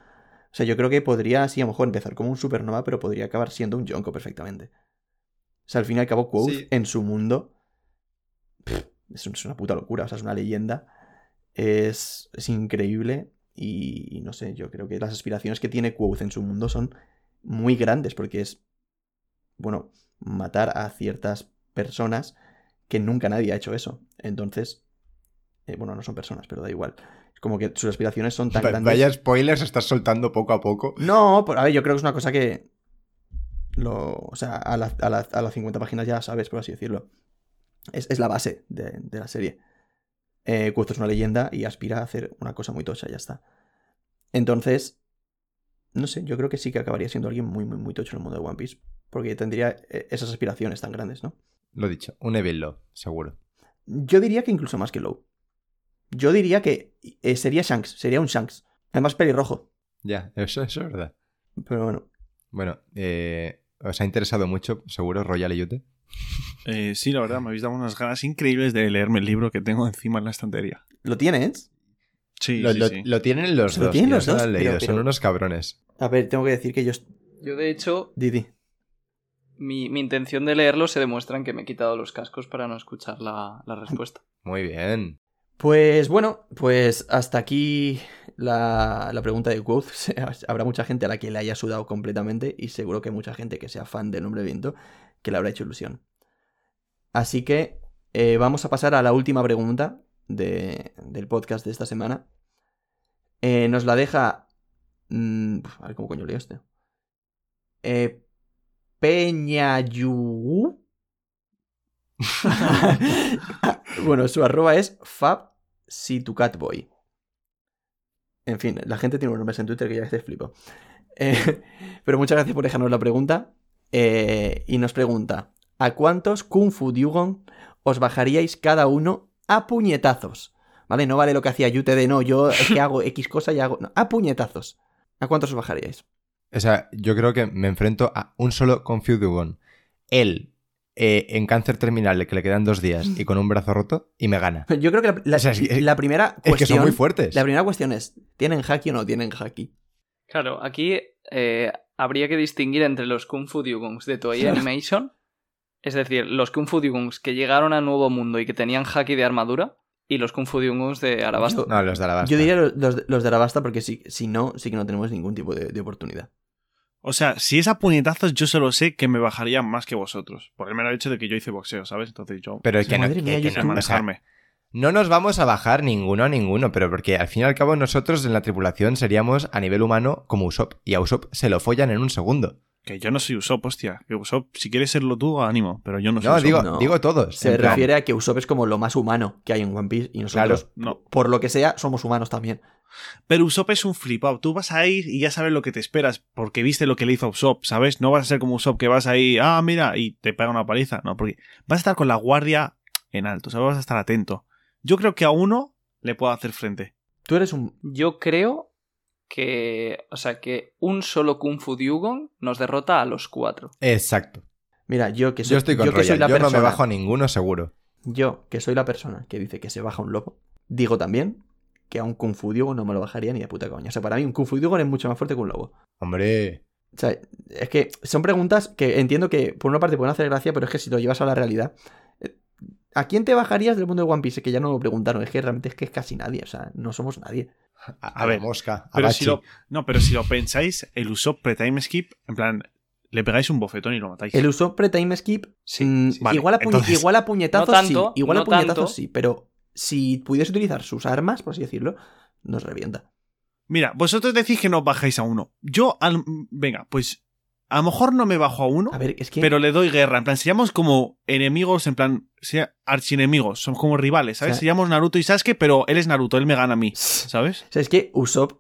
O sea, yo creo que podría, sí, a lo mejor empezar como un supernova, pero podría acabar siendo un Yonko perfectamente. O sea, al fin y al cabo, Quoth Sí. en su mundo pff, es, un- es una puta locura, o sea, es una leyenda. Es, es increíble y, y no sé, yo creo que las aspiraciones que tiene Quoth en su mundo son muy grandes, porque es, bueno, matar a ciertas personas que nunca nadie ha hecho eso. Entonces, eh, bueno, no son personas, pero da igual. Es como que sus aspiraciones son tan grandes. Vaya spoilers estás soltando poco a poco. No, por- a ver, yo creo que es una cosa que. Lo, o sea, a, la- a la- a las 50 páginas ya sabes, por así decirlo. Es, es la base de, de la serie. Eh, es una leyenda y aspira a hacer una cosa muy tocha, ya está. Entonces, no sé, yo creo que sí que acabaría siendo alguien muy, muy, muy tocho en el mundo de One Piece. Porque tendría eh, esas aspiraciones tan grandes, ¿no? Lo dicho, un Evil Law, seguro. Yo diría que incluso más que Low. Yo diría que eh, sería Shanks, sería un Shanks. Además, pelirrojo. Ya, eso, eso es verdad. Pero bueno. Bueno, eh, os ha interesado mucho, seguro, Royal Yute. Eh, sí, la verdad, me habéis dado unas ganas increíbles de leerme el libro que tengo encima en la estantería. ¿Lo tienes? Sí, Lo, sí, lo- sí. lo tienen los ¿Se lo dos. tienen los dos? han leído, Pero- son unos cabrones. A ver, tengo que decir que yo. Yo, de hecho, Didi. Mi, mi intención de leerlo se demuestra en que me he quitado los cascos para no escuchar la, la respuesta. Muy bien. Pues bueno, pues hasta aquí la, la pregunta de Quoth. Habrá mucha gente a la que le haya sudado completamente y seguro que hay mucha gente que sea fan del hombre viento que le habrá hecho ilusión. Así que eh, vamos a pasar a la última pregunta de- del podcast de esta semana. Eh, nos la deja... mm, a ver cómo coño leo este. Eh, Peñayu. bueno, su arroba es FabSitucatBoy. En fin, la gente tiene unos nombres en Twitter que ya veces flipo. Eh, pero muchas gracias por dejarnos la pregunta. Eh, y nos pregunta: ¿A cuántos Kung Fu Dugon os bajaríais cada uno a puñetazos? ¿Vale? No vale lo que hacía Yute de no, yo es que hago X cosa y hago. No, a puñetazos. ¿A cuántos os bajaríais? O sea, yo creo que me enfrento a un solo Confudugon. Él, eh, en cáncer terminal, que le quedan dos días, y con un brazo roto, y me gana. Yo creo que la, la- O sea, es que- la primera Es cuestión. que son muy fuertes. La primera cuestión es: ¿tienen haki o no tienen haki? Claro, aquí eh, habría que distinguir entre los Kung Fu Dugongs de Toei Animation, es decir, los Kung Fu Dugongs que llegaron a Nuevo Mundo y que tenían haki de armadura, y los Kung Fu Dugongs de Arabasta. Yo- No, los de la Yo diría los, los- los de Arabasta porque si, si no, sí que no tenemos ningún tipo de, de oportunidad. O sea, si es a puñetazos, yo solo sé que me bajaría más que vosotros. Por el mero hecho de que yo hice boxeo, ¿sabes? Entonces yo. Pero es que, no, que- mía, que yo no- estoy- o sea, manejarme. no nos vamos a bajar ninguno a ninguno, pero porque al fin y al cabo nosotros en la tripulación seríamos a nivel humano como Usopp, y a Usopp se lo follan en un segundo. Que yo no soy Usopp, hostia. Que Usopp, si quieres serlo tú, ánimo. Pero yo no soy No, Usopp. digo, no. digo todos. Se en plan, refiere a que Usopp es como lo más humano que hay en One Piece y nosotros, Claro, no. por lo que sea, somos humanos también. Pero Usopp es un flipado. Tú vas a ir y ya sabes lo que te esperas porque viste lo que le hizo a Usopp, ¿sabes? No vas a ser como Usopp que vas ahí, ah, mira, y te pega una paliza. No, porque vas a estar con la guardia en alto, ¿sabes? Vas a estar atento. Yo creo que a uno le puedo hacer frente. Tú eres un... Yo creo que. O sea, que un solo Kung Fu Dugong nos derrota a los cuatro. Exacto. Mira, yo que soy, Yo estoy con yo que soy la Yo no me persona- bajo a ninguno seguro. Yo, que soy la persona que dice que se baja un lobo, digo también que a un Kung Fu Dugon no me lo bajaría ni de puta coña. O sea, para mí un Kung Fu Dugon es mucho más fuerte que un lobo. Hombre, O sea, es que son preguntas que entiendo que por una parte pueden hacer gracia, pero es que si lo llevas a la realidad... eh, ¿A quién te bajarías del mundo de One Piece? Que ya no lo preguntaron. Es que realmente es que es casi nadie. O sea, no somos nadie. A, A a ver, mosca, a Pero si lo, no, pero si lo pensáis, el Usopp pre-time skip, en plan, le pegáis un bofetón y lo matáis. El uso pre-time skip. Sí, mm, sí, vale, igual, a entonces- igual a puñetazos No tanto, sí. Igual no a puñetazos tanto. sí. Pero si pudiese utilizar sus armas, por así decirlo, nos revienta. Mira, vosotros decís que no bajáis a uno. Yo, al- venga, pues a lo mejor no me bajo a uno, A ver, es que. pero le doy guerra. En plan, seríamos como enemigos, en plan, sea archienemigos, somos como rivales, ¿sabes? O sea- seríamos Naruto y Sasuke, pero él es Naruto, él me gana a mí, ¿sabes? O sea, es que Usopp,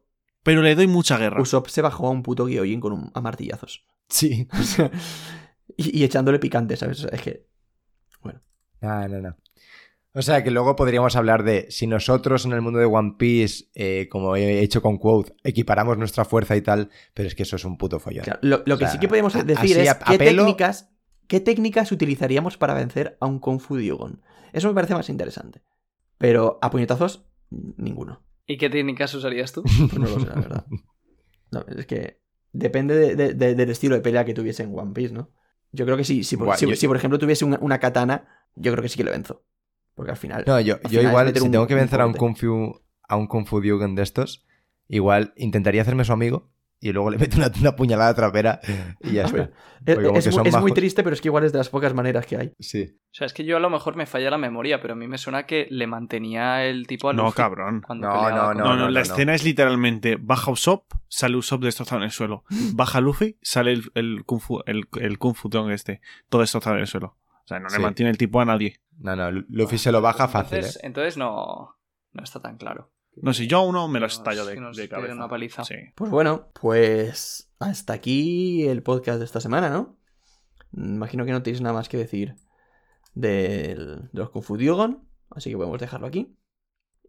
Pero le doy mucha guerra. Usopp se bajó a un puto Gyojin con un, a martillazos. Sí. O sea, y, y echándole picante, ¿sabes? O sea, es que. No, no, no. O sea que luego podríamos hablar de si nosotros en el mundo de One Piece, eh, como he hecho con Quote, equiparamos nuestra fuerza y tal, pero es que eso es un puto follón. claro, lo, lo que sea, sí que podemos decir es qué técnicas. ¿Qué técnicas utilizaríamos para vencer a un Kung Fu Dugon? Eso me parece más interesante. Pero a puñetazos, ninguno. ¿Y qué técnicas usarías tú? Pues no lo sé, la verdad. No, es que depende de- de- de- del estilo de pelea que tuviese en One Piece, ¿no? Yo creo que sí, si, por, Buah, si- yo- si, por ejemplo tuviese una, una katana, yo creo que sí que le venzo. Porque al final. No, yo, al yo igual, si un- tengo que un vencer a un. Kung Fu, a un Kung Fu Dugan de estos, igual intentaría hacerme su amigo y luego le mete una, una puñalada trapera y ya está. Es, como es muy, es triste, pero es que igual es de las pocas maneras que hay. Sí. O sea, es que yo a lo mejor me falla la memoria, pero a mí me suena que le mantenía el tipo a No, Luffy cabrón. No, no, con- No, no, no, la no. escena es literalmente baja Usopp, sale Usopp destrozado en el suelo. Baja Luffy, sale el, el Kung Fu, el, el Kung Fu Tong este, todo destrozado en el suelo. O sea, no le Sí. mantiene el tipo a nadie. No, no, Luffy se lo baja fácil, Entonces, ¿eh? entonces no, no está tan claro. No sé, yo a uno me lo estallo de, de cabeza. una paliza. Sí. Pues bueno, pues hasta aquí el podcast de esta semana, ¿no? Imagino que no tenéis nada más que decir del- de los Kung Fu Duogon, así que podemos dejarlo aquí.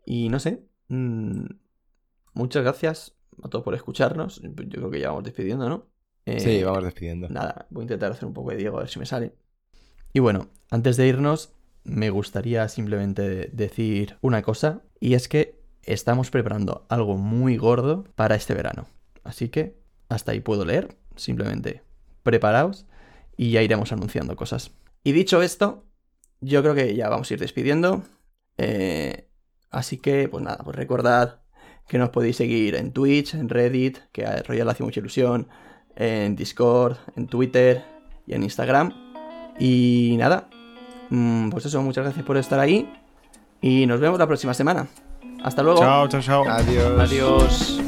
Y no sé, mm, muchas gracias a todos por escucharnos. Yo creo que ya vamos despidiendo, ¿no? Eh, Sí, vamos despidiendo. Nada, voy a intentar hacer un poco de Diego a ver si me sale. Y bueno, antes de irnos, me gustaría simplemente decir una cosa, y es que estamos preparando algo muy gordo para este verano. Así que hasta ahí puedo leer, simplemente preparaos y ya iremos anunciando cosas. Y dicho esto, yo creo que ya vamos a ir despidiendo. Eh, así que, pues nada, pues recordad que nos podéis seguir en Twitch, en Reddit, que a Royal hace mucha ilusión, en Discord, en Twitter y en Instagram. Y nada, pues eso, muchas gracias por estar ahí y nos vemos la próxima semana. Hasta luego. Chao, chao, chao. Adiós. Adiós.